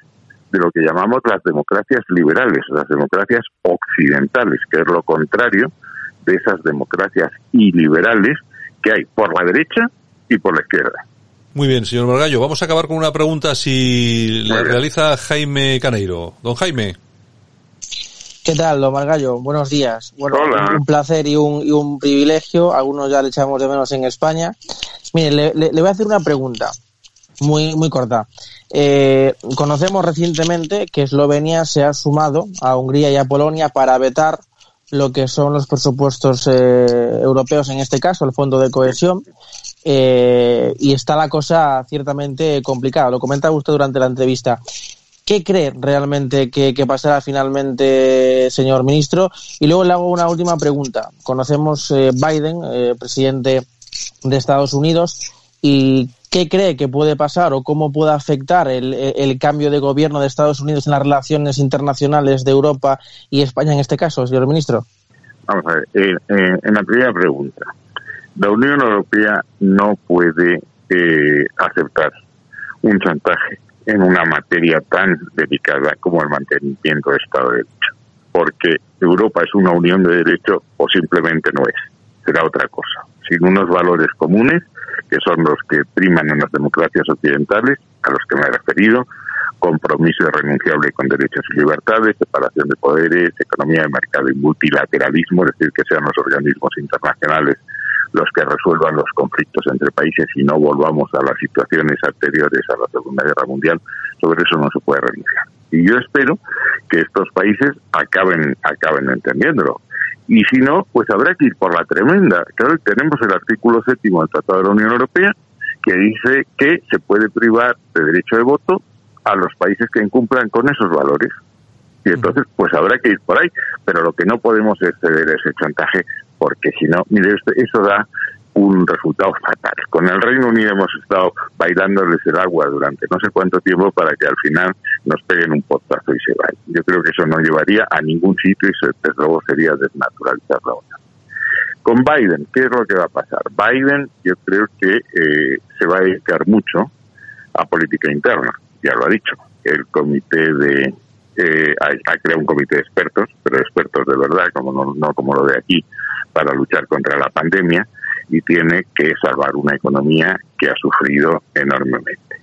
de lo que llamamos las democracias liberales, las democracias occidentales, que es lo contrario de esas democracias iliberales que hay por la derecha y por la izquierda. Muy bien, señor Margallo. Vamos a acabar con una pregunta si la realiza Jaime Caneiro. Don Jaime. ¿Qué tal, don Margallo? Buenos días. Bueno, un placer y un, y un privilegio. Algunos ya le echamos de menos en España. Mire, le, voy a hacer una pregunta muy, muy corta. Eh, conocemos recientemente que Eslovenia se ha sumado a Hungría y a Polonia para vetar lo que son los presupuestos eh, europeos, en este caso el Fondo de Cohesión, eh, y está la cosa ciertamente complicada. Lo comentaba usted durante la entrevista. ¿Qué cree realmente que, pasará finalmente, señor ministro? Y luego le hago una última pregunta. Conocemos Biden, presidente de Estados Unidos, y ¿qué cree que puede pasar o cómo puede afectar el, cambio de gobierno de Estados Unidos en las relaciones internacionales de Europa y España en este caso, señor ministro? Vamos a ver, en la primera pregunta, la Unión Europea no puede eh, aceptar un chantaje en una materia tan delicada como el mantenimiento del Estado de Derecho, porque Europa es una unión de derecho o simplemente no es, será otra cosa, sin unos valores comunes que son los que priman en las democracias occidentales, a los que me he referido, compromiso irrenunciable con derechos y libertades, separación de poderes, economía de mercado y multilateralismo, es decir, que sean los organismos internacionales los que resuelvan los conflictos entre países y no volvamos a las situaciones anteriores a la Segunda Guerra Mundial, sobre eso no se puede renunciar. Y yo espero que estos países acaben, acaben entendiéndolo. Y si no, pues habrá que ir por la tremenda. Claro, tenemos el artículo séptimo del Tratado de la Unión Europea que dice que se puede privar de derecho de voto a los países que incumplan con esos valores. Y entonces, pues habrá que ir por ahí. Pero lo que no podemos es ceder ese chantaje porque si no, mire, eso da un resultado fatal. Con el Reino Unido hemos estado bailándoles el agua durante no sé cuánto tiempo para que al final nos peguen un potazo y se vayan. Yo creo que eso no llevaría a ningún sitio y desde luego sería desnaturalizar la OTAN. Con Biden, ¿qué es lo que va a pasar? Biden yo creo que eh, se va a dedicar mucho a política interna, ya lo ha dicho. El comité de... Eh, ha, creado un comité de expertos, pero expertos de verdad, como no, no como lo de aquí, para luchar contra la pandemia y tiene que salvar una economía que ha sufrido enormemente.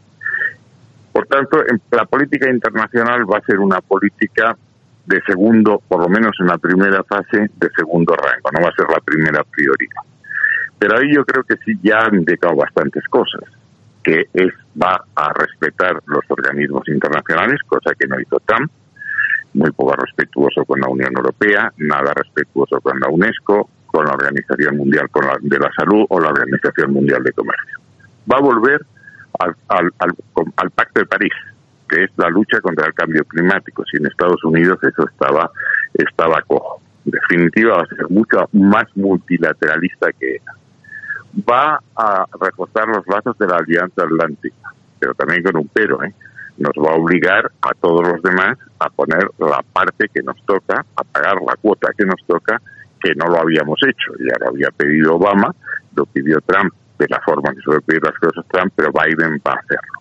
Por tanto, la política internacional va a ser una política de segundo, por lo menos en la primera fase, de segundo rango, no va a ser la primera prioridad. Pero ahí yo creo que sí ya han indicado bastantes cosas, que es va a respetar los organismos internacionales, cosa que no hizo Trump, muy poco respetuoso con la Unión Europea, nada respetuoso con la UNESCO, con la Organización Mundial de la Salud o la Organización Mundial de Comercio. Va a volver al, al, Pacto de París, que es la lucha contra el cambio climático. Si en Estados Unidos eso estaba, estaba cojo. en definitiva va a ser mucho más multilateralista que era. Va a reforzar los lazos de la Alianza Atlántica, pero también con un pero, ¿eh? nos va a obligar a todos los demás a poner la parte que nos toca, a pagar la cuota que nos toca, que no lo habíamos hecho. Ya lo había pedido Obama, lo pidió Trump de la forma que suele pedir las cosas Trump, pero Biden va a hacerlo.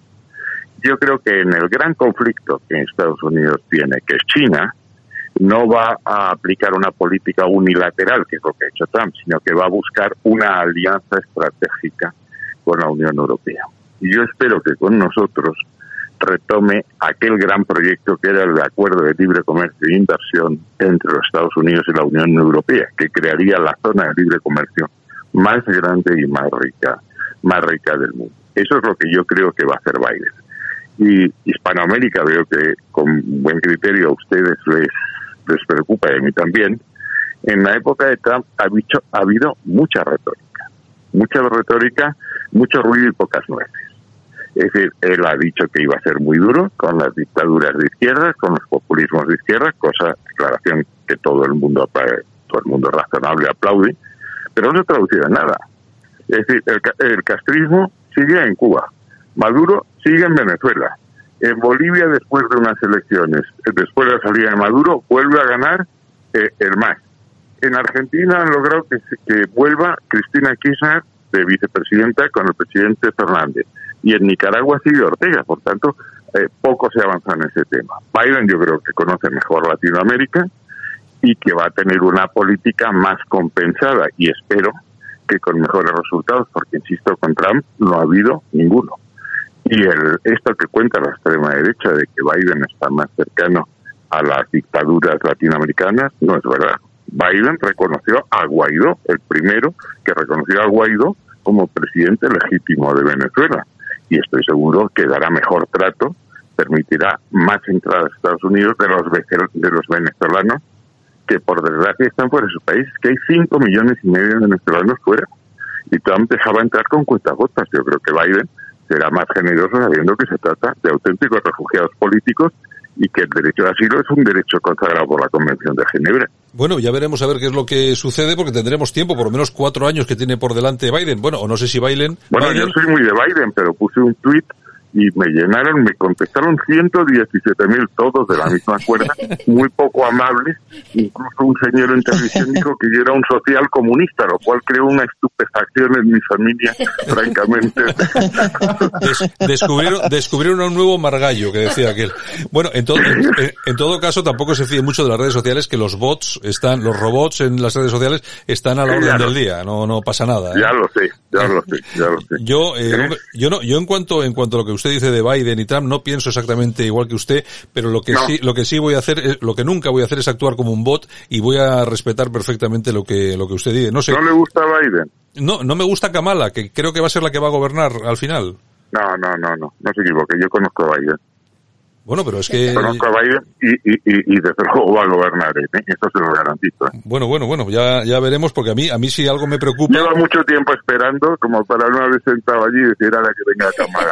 Yo creo que en el gran conflicto que Estados Unidos tiene, que es China, no va a aplicar una política unilateral, que es lo que ha hecho Trump, sino que va a buscar una alianza estratégica con la Unión Europea. Y yo espero que con nosotros retome aquel gran proyecto que era el acuerdo de libre comercio e inversión entre los Estados Unidos y la Unión Europea, que crearía la zona de libre comercio más grande y más rica, más rica del mundo. Eso es lo que yo creo que va a hacer Biden. Y Hispanoamérica veo que con buen criterio a ustedes les, les preocupa y a mí también. En la época de Trump ha, dicho, ha habido mucha retórica, mucha retórica, mucho ruido y pocas nueces. Es decir, él ha dicho que iba a ser muy duro con las dictaduras de izquierda, con los populismos de izquierda, cosa, declaración que todo el mundo, todo el mundo razonable aplaude, pero no se traducido en nada. Es decir, el, castrismo sigue en Cuba, Maduro sigue en Venezuela, en Bolivia después de unas elecciones, después de la salida de Maduro, vuelve a ganar eh, el MAS. En Argentina han logrado que, que vuelva Cristina Kirchner de vicepresidenta con el presidente Fernández y en Nicaragua sigue Ortega, por tanto, eh, poco se avanza en ese tema. Biden yo creo que conoce mejor Latinoamérica y que va a tener una política más compensada y espero que con mejores resultados, porque insisto, con Trump no ha habido ninguno. Y el, esto que cuenta la extrema derecha de que Biden está más cercano a las dictaduras latinoamericanas, no es verdad. Biden reconoció a Guaidó, el primero que reconoció a Guaidó como presidente legítimo de Venezuela y estoy seguro que dará mejor trato, permitirá más entradas a Estados Unidos de los, de los venezolanos que por desgracia están fuera de su país, que hay 5 millones y medio de venezolanos fuera. Y Trump dejaba entrar con cuentagotas. Yo creo que Biden será más generoso sabiendo que se trata de auténticos refugiados políticos y que el derecho de asilo es un derecho consagrado por la Convención de Ginebra. Bueno, ya veremos a ver qué es lo que sucede porque tendremos tiempo, por lo menos cuatro años que tiene por delante Biden. Bueno, o no sé si Biden... Bueno, yo soy muy de Biden, pero puse un tuit y me llenaron, me contestaron 117 mil todos de la misma cuerda, muy poco amables. Incluso un señor en televisión dijo que yo era un social comunista, lo cual creó una estupefacción en mi familia, francamente. descubrieron, descubrieron un nuevo margallo que decía aquel. Bueno, en todo, en, todo caso tampoco se fíe mucho de las redes sociales que los bots están, los robots en las redes sociales están a la orden del día, no, no pasa nada. ¿eh? Ya lo sé, ya lo sé, ya lo sé. Yo, eh, ¿Eh? yo no, yo en cuanto, en cuanto a lo que usted dice de Biden y Trump, no pienso exactamente igual que usted, pero lo que sí, lo que sí voy a hacer, lo que nunca voy a hacer es actuar como un bot y voy a respetar perfectamente lo que, lo que usted dice. No sé. ¿No le gusta Biden? No, no me gusta Kamala, que creo que va a ser la que va a gobernar al final. No, no, no, no, no se equivoque, yo conozco a Biden. Bueno, pero es que... Conozco a Biden y, y, y, desde luego va a gobernar, ¿eh? eso se lo garantizo. ¿eh? Bueno, bueno, bueno, ya, ya veremos, porque a mí, a mí si algo me preocupa... Lleva mucho tiempo esperando, como para una vez sentado allí y decir, ahora que venga la cámara.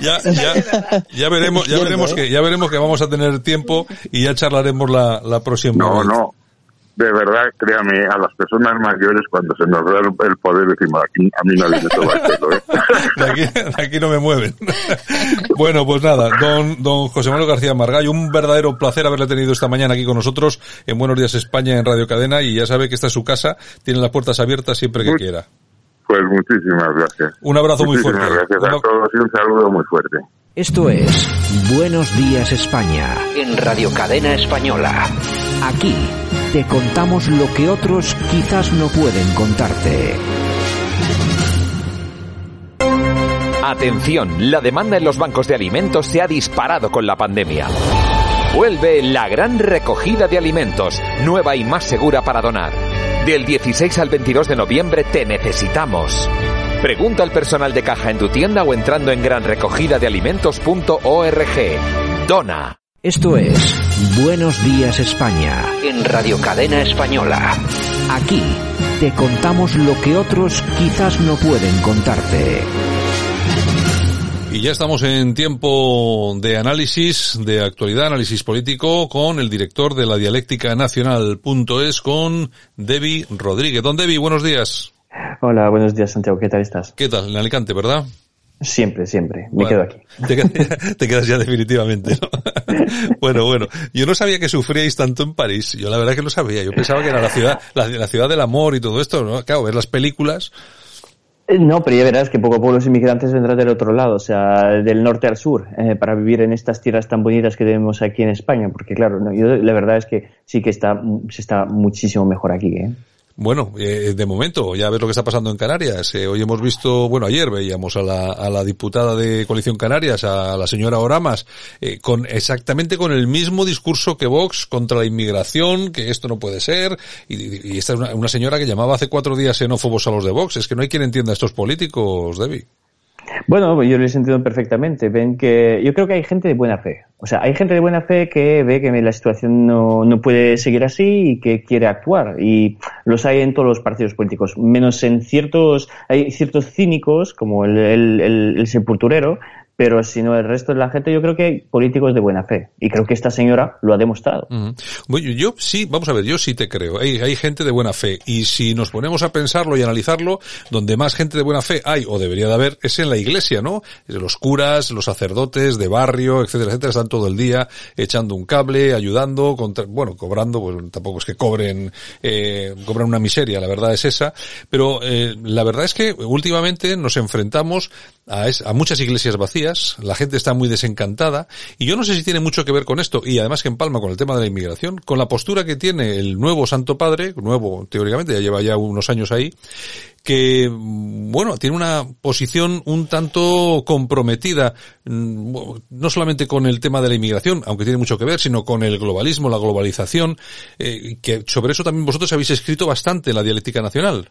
ya, ya, ya veremos, ya veremos que, ya veremos que vamos a tener tiempo y ya charlaremos la, la próxima no, vez. No, no, de verdad, créame, a las personas mayores cuando se nos da el poder decimos, aquí a mí nadie me toma el ¿eh? de, aquí, de aquí no me mueven. bueno, pues nada, don, don José Manuel García Margallo, un verdadero placer haberle tenido esta mañana aquí con nosotros en Buenos Días España en Radio Cadena y ya sabe que esta es su casa, tiene las puertas abiertas siempre que quiera. Pues muchísimas gracias. Un abrazo muy fuerte. Gracias a todos y un saludo muy fuerte. Esto es Buenos Días España en Radio Cadena Española. Aquí te contamos lo que otros quizás no pueden contarte. Atención, la demanda en los bancos de alimentos se ha disparado con la pandemia. Vuelve la gran recogida de alimentos, nueva y más segura para donar. Del 16 al 22 de noviembre te necesitamos. Pregunta al personal de caja en tu tienda o entrando en granrecogidadealimentos.org. Dona. Esto es Buenos Días España en Radio Cadena Española. Aquí te contamos lo que otros quizás no pueden contarte. Y ya estamos en tiempo de análisis, de actualidad, análisis político, con el director de la dialéctica nacional.es, con Debbie Rodríguez. Don Debbie, buenos días. Hola, buenos días Santiago, ¿qué tal estás? ¿Qué tal? En Alicante, ¿verdad? Siempre, siempre. Me quedo aquí. Te quedas, ya definitivamente, ¿no? bueno, bueno. Yo no sabía que sufríais tanto en París. Yo la verdad que no sabía. Yo pensaba que era la ciudad, la, la ciudad del amor y todo esto, ¿no? Claro, ver las películas. Eh, no, pero ya verás que poco a poco los inmigrantes vendrán del otro lado, o sea, del norte al sur, eh, para vivir en estas tierras tan bonitas que tenemos aquí en España, porque claro, no, yo, la verdad es que sí que está, se está muchísimo mejor aquí, ¿eh? Bueno, eh, de momento, ya ves lo que está pasando en Canarias. Eh, hoy hemos visto, bueno, ayer veíamos a la, a la diputada de Coalición Canarias, a la señora Oramas, eh, con exactamente con el mismo discurso que Vox contra la inmigración, que esto no puede ser. Y, y esta es una, una, señora que llamaba hace cuatro días xenófobos a los de Vox. Es que no hay quien entienda a estos políticos, Debbie. Bueno, yo les entiendo perfectamente. Ven que yo creo que hay gente de buena fe. O sea, hay gente de buena fe que ve que la situación no, no puede seguir así y que quiere actuar. Y los hay en todos los partidos políticos, menos en ciertos, hay ciertos cínicos como el, el, el, el sepulturero pero si no el resto de la gente yo creo que hay políticos de buena fe y creo que esta señora lo ha demostrado. Uh -huh. yo sí, vamos a ver, yo sí te creo, hay, hay gente de buena fe y si nos ponemos a pensarlo y analizarlo, donde más gente de buena fe hay o debería de haber es en la iglesia, ¿no? Los curas, los sacerdotes de barrio, etcétera, etcétera, están todo el día echando un cable, ayudando, contra, bueno, cobrando, pues tampoco es que cobren, eh, cobran una miseria, la verdad es esa, pero eh, la verdad es que últimamente nos enfrentamos a, es, a muchas iglesias vacías, la gente está muy desencantada, y yo no sé si tiene mucho que ver con esto, y además que empalma con el tema de la inmigración, con la postura que tiene el nuevo Santo Padre, nuevo teóricamente, ya lleva ya unos años ahí, que, bueno, tiene una posición un tanto comprometida, no solamente con el tema de la inmigración, aunque tiene mucho que ver, sino con el globalismo, la globalización, eh, que sobre eso también vosotros habéis escrito bastante en la dialéctica nacional.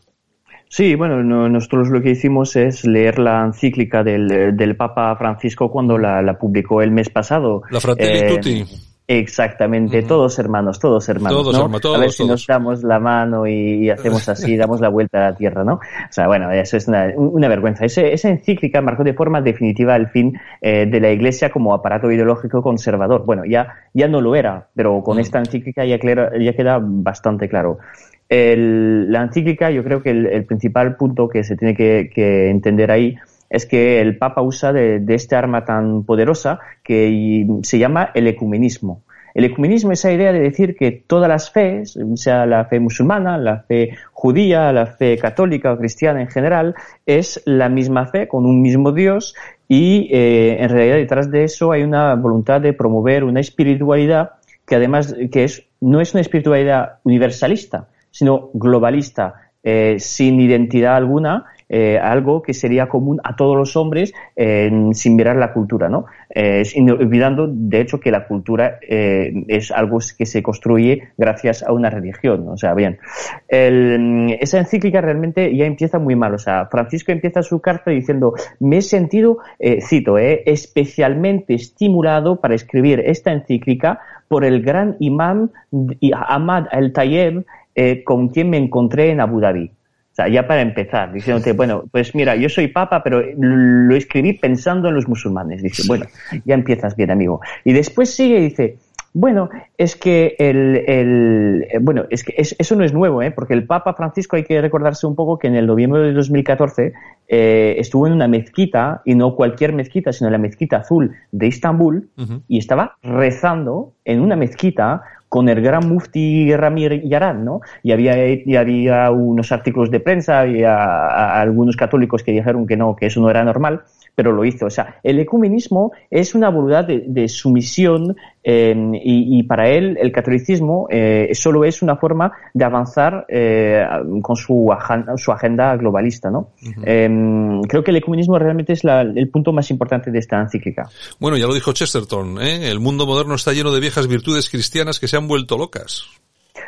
Sí, bueno, no, nosotros lo que hicimos es leer la encíclica del, del Papa Francisco cuando la, la, publicó el mes pasado. La Fratelli eh, Tutti. Exactamente, uh -huh. todos hermanos, todos hermanos, todos, ¿no? todos, a ver si todos. nos damos la mano y, y hacemos así, damos la vuelta a la tierra, ¿no? O sea, bueno, eso es una, una vergüenza. Ese, esa encíclica marcó de forma definitiva el fin eh, de la Iglesia como aparato ideológico conservador. Bueno, ya, ya no lo era, pero con uh -huh. esta encíclica ya, clara, ya queda bastante claro. La encíclica, yo creo que el, principal punto que se tiene que, entender ahí es que el Papa usa de, de este arma tan poderosa que se llama el ecumenismo. El ecumenismo es esa idea de decir que todas las fees, sea la fe musulmana, la fe judía, la fe católica o cristiana en general, es la misma fe con un mismo Dios y eh, en realidad detrás de eso hay una voluntad de promover una espiritualidad que además que es, no es una espiritualidad universalista, sino globalista, eh, sin identidad alguna, eh, algo que sería común a todos los hombres eh, sin mirar la cultura, ¿no? Eh, olvidando, de hecho, que la cultura eh, es algo que se construye gracias a una religión, ¿no? o sea, bien. El, esa encíclica realmente ya empieza muy mal, o sea, Francisco empieza su carta diciendo, me he sentido, eh, cito, especialmente estimulado para escribir esta encíclica por el gran imán Ahmad al-Tayeb, eh, con quien me encontré en Abu Dhabi. O sea, ya para empezar, diciéndote, bueno, pues mira, yo soy papa, pero lo escribí pensando en los musulmanes. Dice, bueno, ya empiezas bien, amigo. Y después sigue y dice, bueno, es que el, el bueno, es que es, eso no es nuevo, ¿eh? porque el Papa Francisco hay que recordarse un poco que en el noviembre de 2014 eh, estuvo en una mezquita, y no cualquier mezquita, sino la mezquita azul de Estambul, uh -huh. y estaba rezando en una mezquita con el gran mufti Ramir Yaran, ¿no? Y había, y había unos artículos de prensa y a, a algunos católicos que dijeron que no, que eso no era normal, pero lo hizo. O sea, el ecumenismo es una voluntad de, de sumisión eh, y, y, para él el catolicismo eh, solo es una forma de avanzar eh, con su, su, agenda globalista, ¿no? Uh -huh. creo que el ecumenismo realmente es la, el punto más importante de esta encíclica. Bueno, ya lo dijo Chesterton, ¿eh? el mundo moderno está lleno de viejas virtudes cristianas que se han vuelto locas.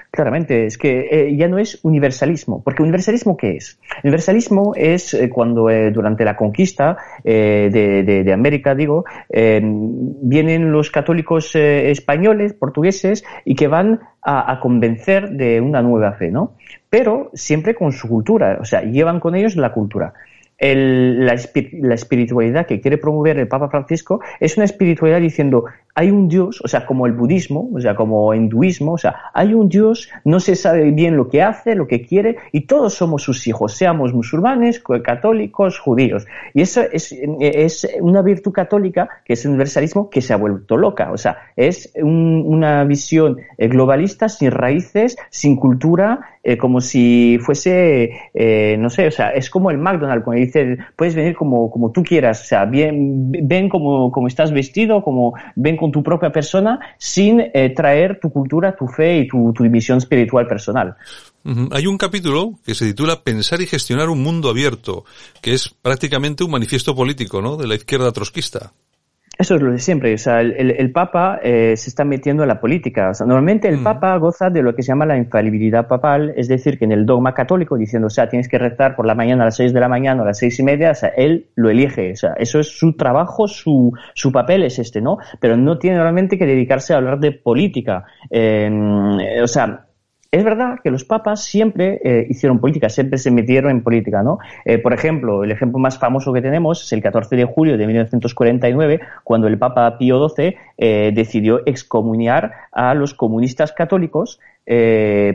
Claramente, es que eh, ya no es universalismo, porque universalismo ¿qué es? Universalismo es eh, cuando eh, durante la conquista de, de, de, América, digo, vienen los católicos españoles, portugueses, y que van a, a, convencer de una nueva fe, ¿no? Pero siempre con su cultura, o sea, llevan con ellos la cultura. La, espiritualidad que quiere promover el Papa Francisco es una espiritualidad diciendo hay un Dios, o sea, como el budismo, o sea, como el hinduismo, o sea, hay un Dios, no se sabe bien lo que hace, lo que quiere, y todos somos sus hijos, seamos musulmanes, católicos, judíos. Y eso es, es una virtud católica, que es el universalismo, que se ha vuelto loca. O sea, es una visión eh, globalista sin raíces, sin cultura, eh, como si fuese, eh, no sé, o sea, es como el McDonald's, cuando dice, puedes venir como, como tú quieras, o sea, bien, ven como, como estás vestido, como ven con tu propia persona, sin eh, traer tu cultura, tu fe y tu, tu división espiritual personal. Hay un capítulo que se titula Pensar y gestionar un mundo abierto, que es prácticamente un manifiesto político, ¿no? De la izquierda trotskista. Eso es lo de siempre. O sea, el, Papa eh, se está metiendo en la política. O sea, normalmente el mm. Papa goza de lo que se llama la infalibilidad papal, es decir, que en el dogma católico, diciendo, o sea, tienes que rezar por la mañana a las seis de la mañana o a las seis y media, o sea, él lo elige. O sea, eso es su trabajo, su, su papel es este, ¿no? Pero no tiene normalmente que dedicarse a hablar de política. Eh, o sea, es verdad que los papas siempre eh, hicieron política, siempre se metieron en política, ¿no? Eh, por ejemplo, el ejemplo más famoso que tenemos es el 14 de julio de 1949, cuando el Papa Pío XII eh, decidió excomuniar a los comunistas católicos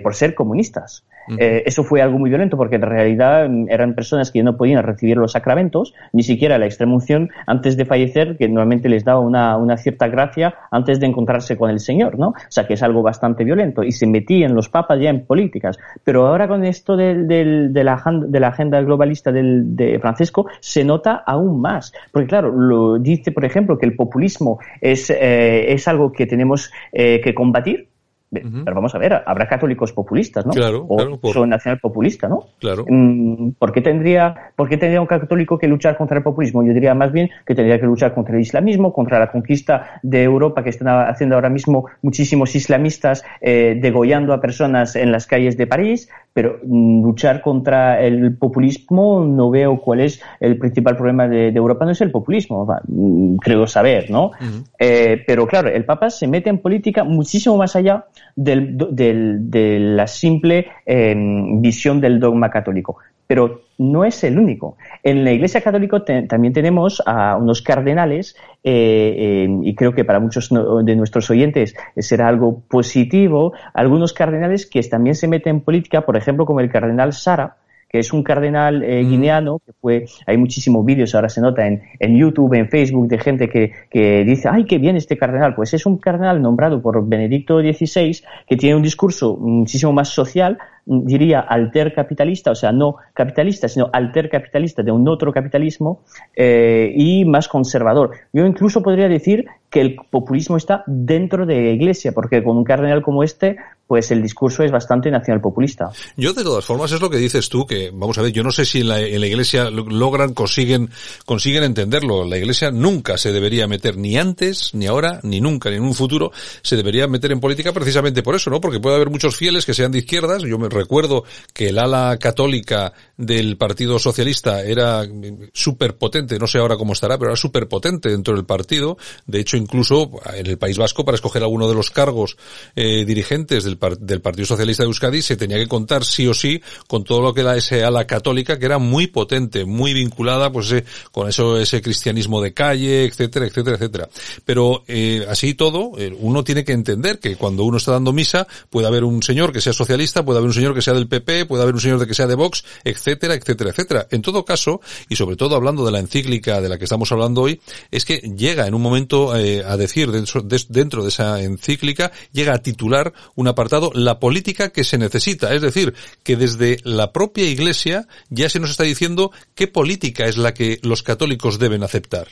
por ser comunistas. Eh, eso fue algo muy violento porque en realidad mm, eran personas que no podían recibir los sacramentos, ni siquiera la extremunción antes de fallecer, que normalmente les daba una, una, cierta gracia antes de encontrarse con el Señor, ¿no? O sea, que es algo bastante violento. Y se metían los papas ya en políticas. Pero ahora con esto de, de, la, de la, agenda globalista del, de Francisco se nota aún más. Porque claro, lo dice, por ejemplo, que el populismo es, eh, es algo que tenemos eh, que combatir pero vamos a ver, habrá católicos populistas, ¿no? Claro, o claro. Por... nacional populista, ¿no? Claro. Mm, ¿Por qué, tendría, ¿Por qué tendría un católico que luchar contra el populismo? Yo diría más bien que tendría que luchar contra el islamismo, contra la conquista de Europa que están haciendo ahora mismo muchísimos islamistas eh, degollando a personas en las calles de París, pero luchar contra el populismo no veo cuál es el principal problema de, Europa, no es el populismo, mm, creo saber, ¿no? eh, pero claro, el Papa se mete en política muchísimo más allá del, del, de la simple eh, visión del dogma católico. Pero no es el único. En la Iglesia Católica también tenemos a unos cardenales, eh, eh, y creo que para muchos de nuestros oyentes será algo positivo, algunos cardenales que también se meten en política, por ejemplo, como el cardenal Sara, que es un cardenal eh, guineano, que fue, hay muchísimos vídeos, ahora se nota en, en YouTube, en Facebook, de gente que, que dice, ay, qué bien este cardenal. Pues es un cardenal nombrado por Benedicto XVI, que tiene un discurso muchísimo más social, diría alter capitalista, o sea, no capitalista, sino alter capitalista de un otro capitalismo eh, y más conservador. Yo incluso podría decir que el populismo está dentro de la Iglesia, porque con un cardenal como este, pues el discurso es bastante nacional populista. Yo de todas formas es lo que dices tú, que vamos a ver, yo no sé si en la, en la Iglesia logran, consiguen, consiguen entenderlo. La Iglesia nunca se debería meter, ni antes, ni ahora, ni nunca, ni en un futuro, se debería meter en política precisamente por eso, ¿no? Porque puede haber muchos fieles que sean de izquierdas. Yo me recuerdo que el ala católica del Partido Socialista era súper potente, no sé ahora cómo estará, pero era súper potente dentro del partido. De hecho, incluso en el País Vasco, para escoger alguno de los cargos eh, dirigentes del, Partido Socialista de Euskadi, se tenía que contar sí o sí con todo lo que era ese ala católica, que era muy potente, muy vinculada, pues eh, con eso, ese cristianismo de calle, etcétera, etcétera, etcétera. Pero eh, así todo, eh, uno tiene que entender que cuando uno está dando misa, puede haber un señor que sea socialista, puede haber un señor que sea del PP, puede haber un señor que sea de Vox, etcétera, etcétera, etcétera. En todo caso, y sobre todo hablando de la encíclica de la que estamos hablando hoy, es que llega en un momento eh, a decir dentro de, dentro de esa encíclica, llega a titular un apartado La política que se necesita. Es decir, que desde la propia Iglesia ya se nos está diciendo qué política es la que los católicos deben aceptar.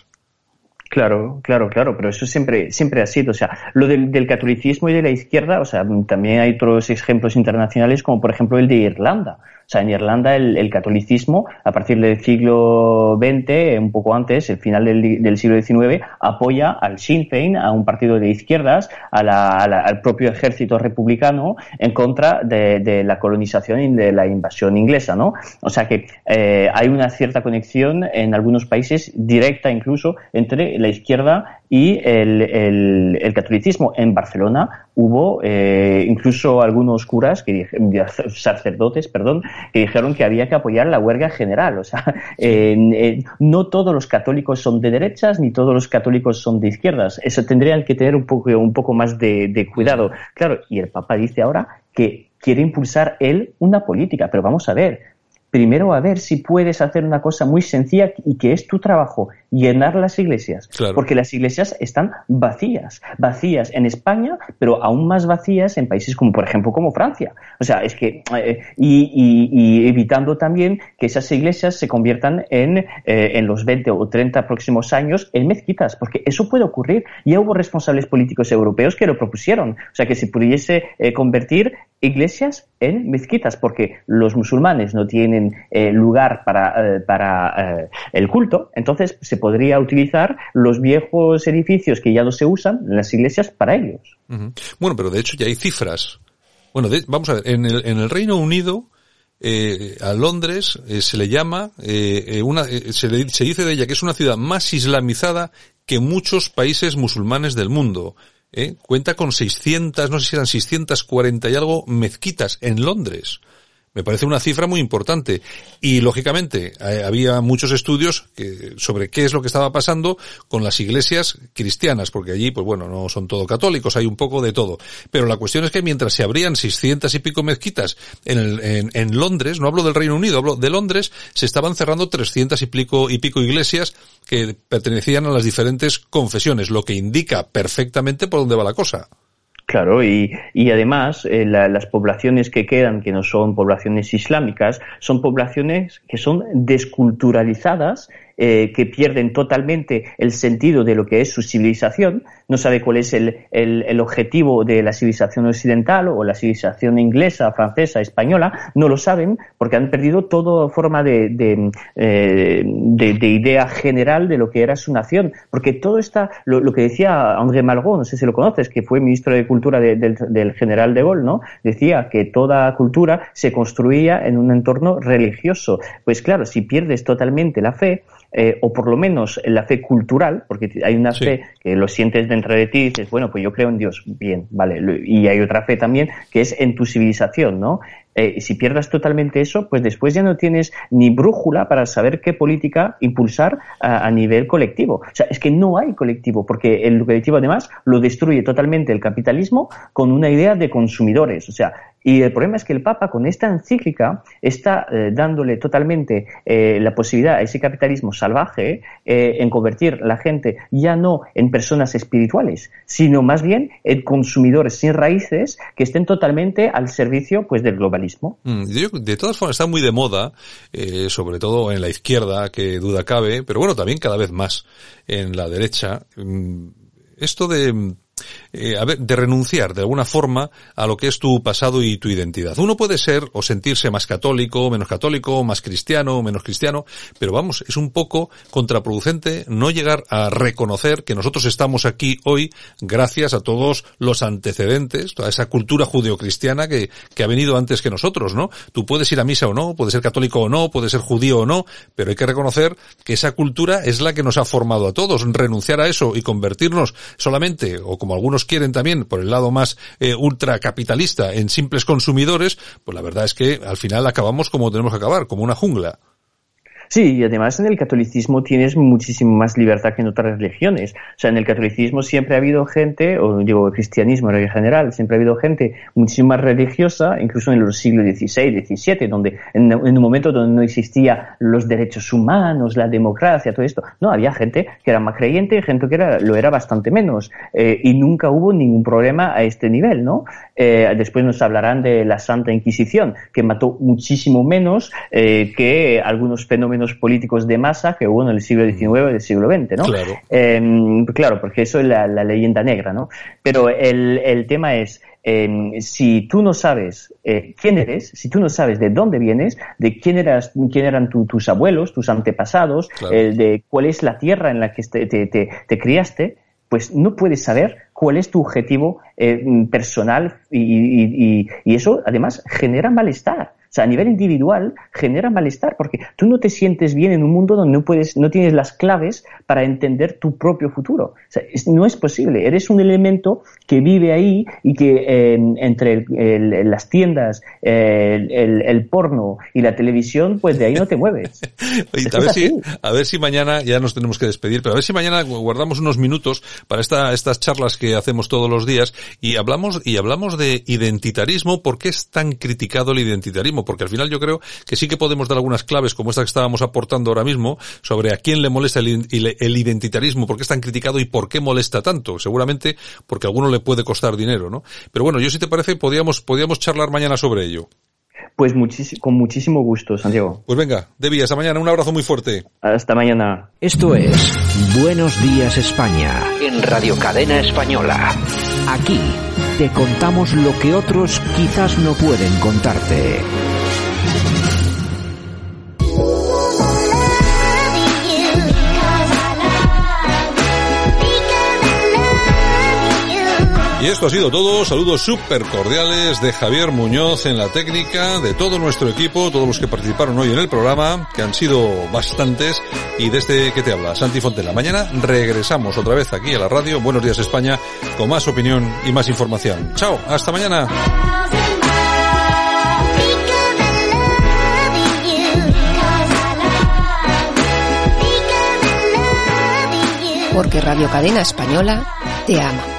Claro, claro, claro, pero eso siempre, siempre ha sido, o sea, lo del, del, catolicismo y de la izquierda, o sea, también hay otros ejemplos internacionales como por ejemplo el de Irlanda. Sea, en Irlanda el, el catolicismo, a partir del siglo XX, un poco antes, el final del, del, siglo XIX, apoya al Sinn Féin, a un partido de izquierdas, a la, a la, al propio ejército republicano en contra de, de, la colonización y de la invasión inglesa, ¿no? O sea que eh, hay una cierta conexión en algunos países, directa incluso, entre la izquierda y el, el, catolicismo. En Barcelona hubo eh, incluso algunos curas, que sacerdotes, perdón, que dijeron que había que apoyar la huelga general. O sea, no todos los católicos son de derechas ni todos los católicos son de izquierdas. Eso tendrían que tener un poco, un poco más de, de cuidado. Claro, y el Papa dice ahora que quiere impulsar él una política, pero vamos a ver, primero a ver si puedes hacer una cosa muy sencilla y que es tu trabajo, llenar las iglesias. Porque las iglesias están vacías, vacías en España, pero aún más vacías en países como, por ejemplo, como Francia. O sea, es que, eh, y, evitando también que esas iglesias se conviertan en, eh, en los 20 o 30 próximos años en mezquitas, porque eso puede ocurrir. Ya hubo responsables políticos europeos que lo propusieron. O sea, que se pudiese eh, convertir iglesias en mezquitas, porque los musulmanes no tienen eh, lugar para, para el culto, entonces se podría utilizar los viejos edificios que ya no se usan las iglesias para ellos. Bueno, pero de hecho ya hay cifras. Bueno, vamos a ver, en el, en el Reino Unido, a Londres se le llama, una, se, se dice de ella que es una ciudad más islamizada que muchos países musulmanes del mundo. ¿eh? cuenta con 600, no sé si eran 640 y algo mezquitas en Londres. Me parece una cifra muy importante. Y lógicamente eh, había muchos estudios que, sobre qué es lo que estaba pasando con las iglesias cristianas, porque allí, pues bueno, no son todo católicos, hay un poco de todo. Pero la cuestión es que mientras se abrían 600 y pico mezquitas en, Londres, no hablo del Reino Unido, hablo de Londres, se estaban cerrando 300 y pico, y pico iglesias que pertenecían a las diferentes confesiones, lo que indica perfectamente por dónde va la cosa. Claro, y, y además eh, las poblaciones que quedan, que no son poblaciones islámicas, son poblaciones que son desculturalizadas eh, que pierden totalmente el sentido de lo que es su civilización, no sabe cuál es el, el, objetivo de la civilización occidental o la civilización inglesa, francesa, española, no lo saben porque han perdido toda forma de, de, eh, de, idea general de lo que era su nación, porque todo está, lo, que decía André Malraux, no sé si lo conoces, que fue ministro de Cultura del general de Gaulle, ¿no? Decía que toda cultura se construía en un entorno religioso. Pues claro, si pierdes totalmente la fe, eh, o por lo menos la fe cultural, porque hay una fe que lo sientes dentro de ti y dices, bueno, pues yo creo en Dios, bien, vale, y hay otra fe también que es en tu civilización, ¿no? Eh, si pierdas totalmente eso, pues después ya no tienes ni brújula para saber qué política impulsar a, nivel colectivo. O sea, es que no hay colectivo, porque el colectivo además lo destruye totalmente el capitalismo con una idea de consumidores. O sea, y el problema es que el Papa con esta encíclica está eh, dándole totalmente eh, la posibilidad a ese capitalismo salvaje en convertir la gente ya no en personas espirituales, sino más bien en consumidores sin raíces que estén totalmente al servicio pues del globalismo. Mm, de todas formas está muy de moda, eh, sobre todo en la izquierda, que duda cabe, pero bueno, también cada vez más en la derecha. Mm, esto de eh, a ver, de renunciar de alguna forma a lo que es tu pasado y tu identidad. Uno puede ser o sentirse más católico, menos católico, más cristiano, menos cristiano, pero vamos, es un poco contraproducente no llegar a reconocer que nosotros estamos aquí hoy gracias a todos los antecedentes, toda esa cultura judeocristiana que, que ha venido antes que nosotros, ¿no? Tú puedes ir a misa o no, puedes ser católico o no, puedes ser judío o no, pero hay que reconocer que esa cultura es la que nos ha formado a todos. Renunciar a eso y convertirnos solamente, o como algunos quieren también, por el lado más eh, ultracapitalista, en simples consumidores, pues la verdad es que al final acabamos como tenemos que acabar, como una jungla. Sí, y además en el catolicismo tienes muchísimo más libertad que en otras religiones. O sea, en el catolicismo siempre ha habido gente, o digo cristianismo en general, siempre ha habido gente muchísimo más religiosa, incluso en los siglos XVI, XVII, donde en, un momento donde no existía los derechos humanos, la democracia, todo esto. No, había gente que era más creyente y gente que era, lo era bastante menos. Eh, y nunca hubo ningún problema a este nivel, ¿no? Eh, después nos hablarán de la Santa Inquisición, que mató muchísimo menos eh, que algunos fenómenos políticos de masa que hubo en el siglo XIX y el siglo XX, ¿no? Claro. Em, claro, porque eso es la, leyenda negra, ¿no? Pero el, el tema es, em, si tú no sabes eh, quién eres, si tú no sabes de dónde vienes, de quién, eras, quién eran tus abuelos, tus antepasados, de cuál es la tierra en la que te, te, te, criaste, pues no puedes saber cuál es tu objetivo eh, personal y, y, y, eso además genera malestar. O sea, a nivel individual genera malestar porque tú no te sientes bien en un mundo donde no puedes, no tienes las claves para entender tu propio futuro. O sea, no es posible. Eres un elemento que vive ahí y que entre las tiendas, el, porno y la televisión, pues de ahí no te mueves. a, ver si, a ver si mañana, ya nos tenemos que despedir, pero a ver si mañana guardamos unos minutos para esta, estas charlas que hacemos todos los días y hablamos, y hablamos de identitarismo. ¿Por qué es tan criticado el identitarismo? Porque al final yo creo que sí que podemos dar algunas claves como esta que estábamos aportando ahora mismo sobre a quién le molesta el, el identitarismo, por qué es tan criticado y por qué molesta tanto. Seguramente porque a alguno le puede costar dinero, ¿no? Pero bueno, yo si te parece, podíamos, podíamos charlar mañana sobre ello. Pues con muchísimo gusto, Santiago. Pues venga, Debbie, hasta mañana. Un abrazo muy fuerte. Hasta mañana. Esto es Buenos Días España en Radio Cadena Española. Aquí te contamos lo que otros quizás no pueden contarte. Y esto ha sido todo. Saludos súper cordiales de Javier Muñoz en la técnica, de todo nuestro equipo, todos los que participaron hoy en el programa, que han sido bastantes, y desde que te habla, Santi Fontela. Mañana regresamos otra vez aquí a la radio. Buenos días España, con más opinión y más información. Chao, hasta mañana. Porque Radio Cadena Española te ama.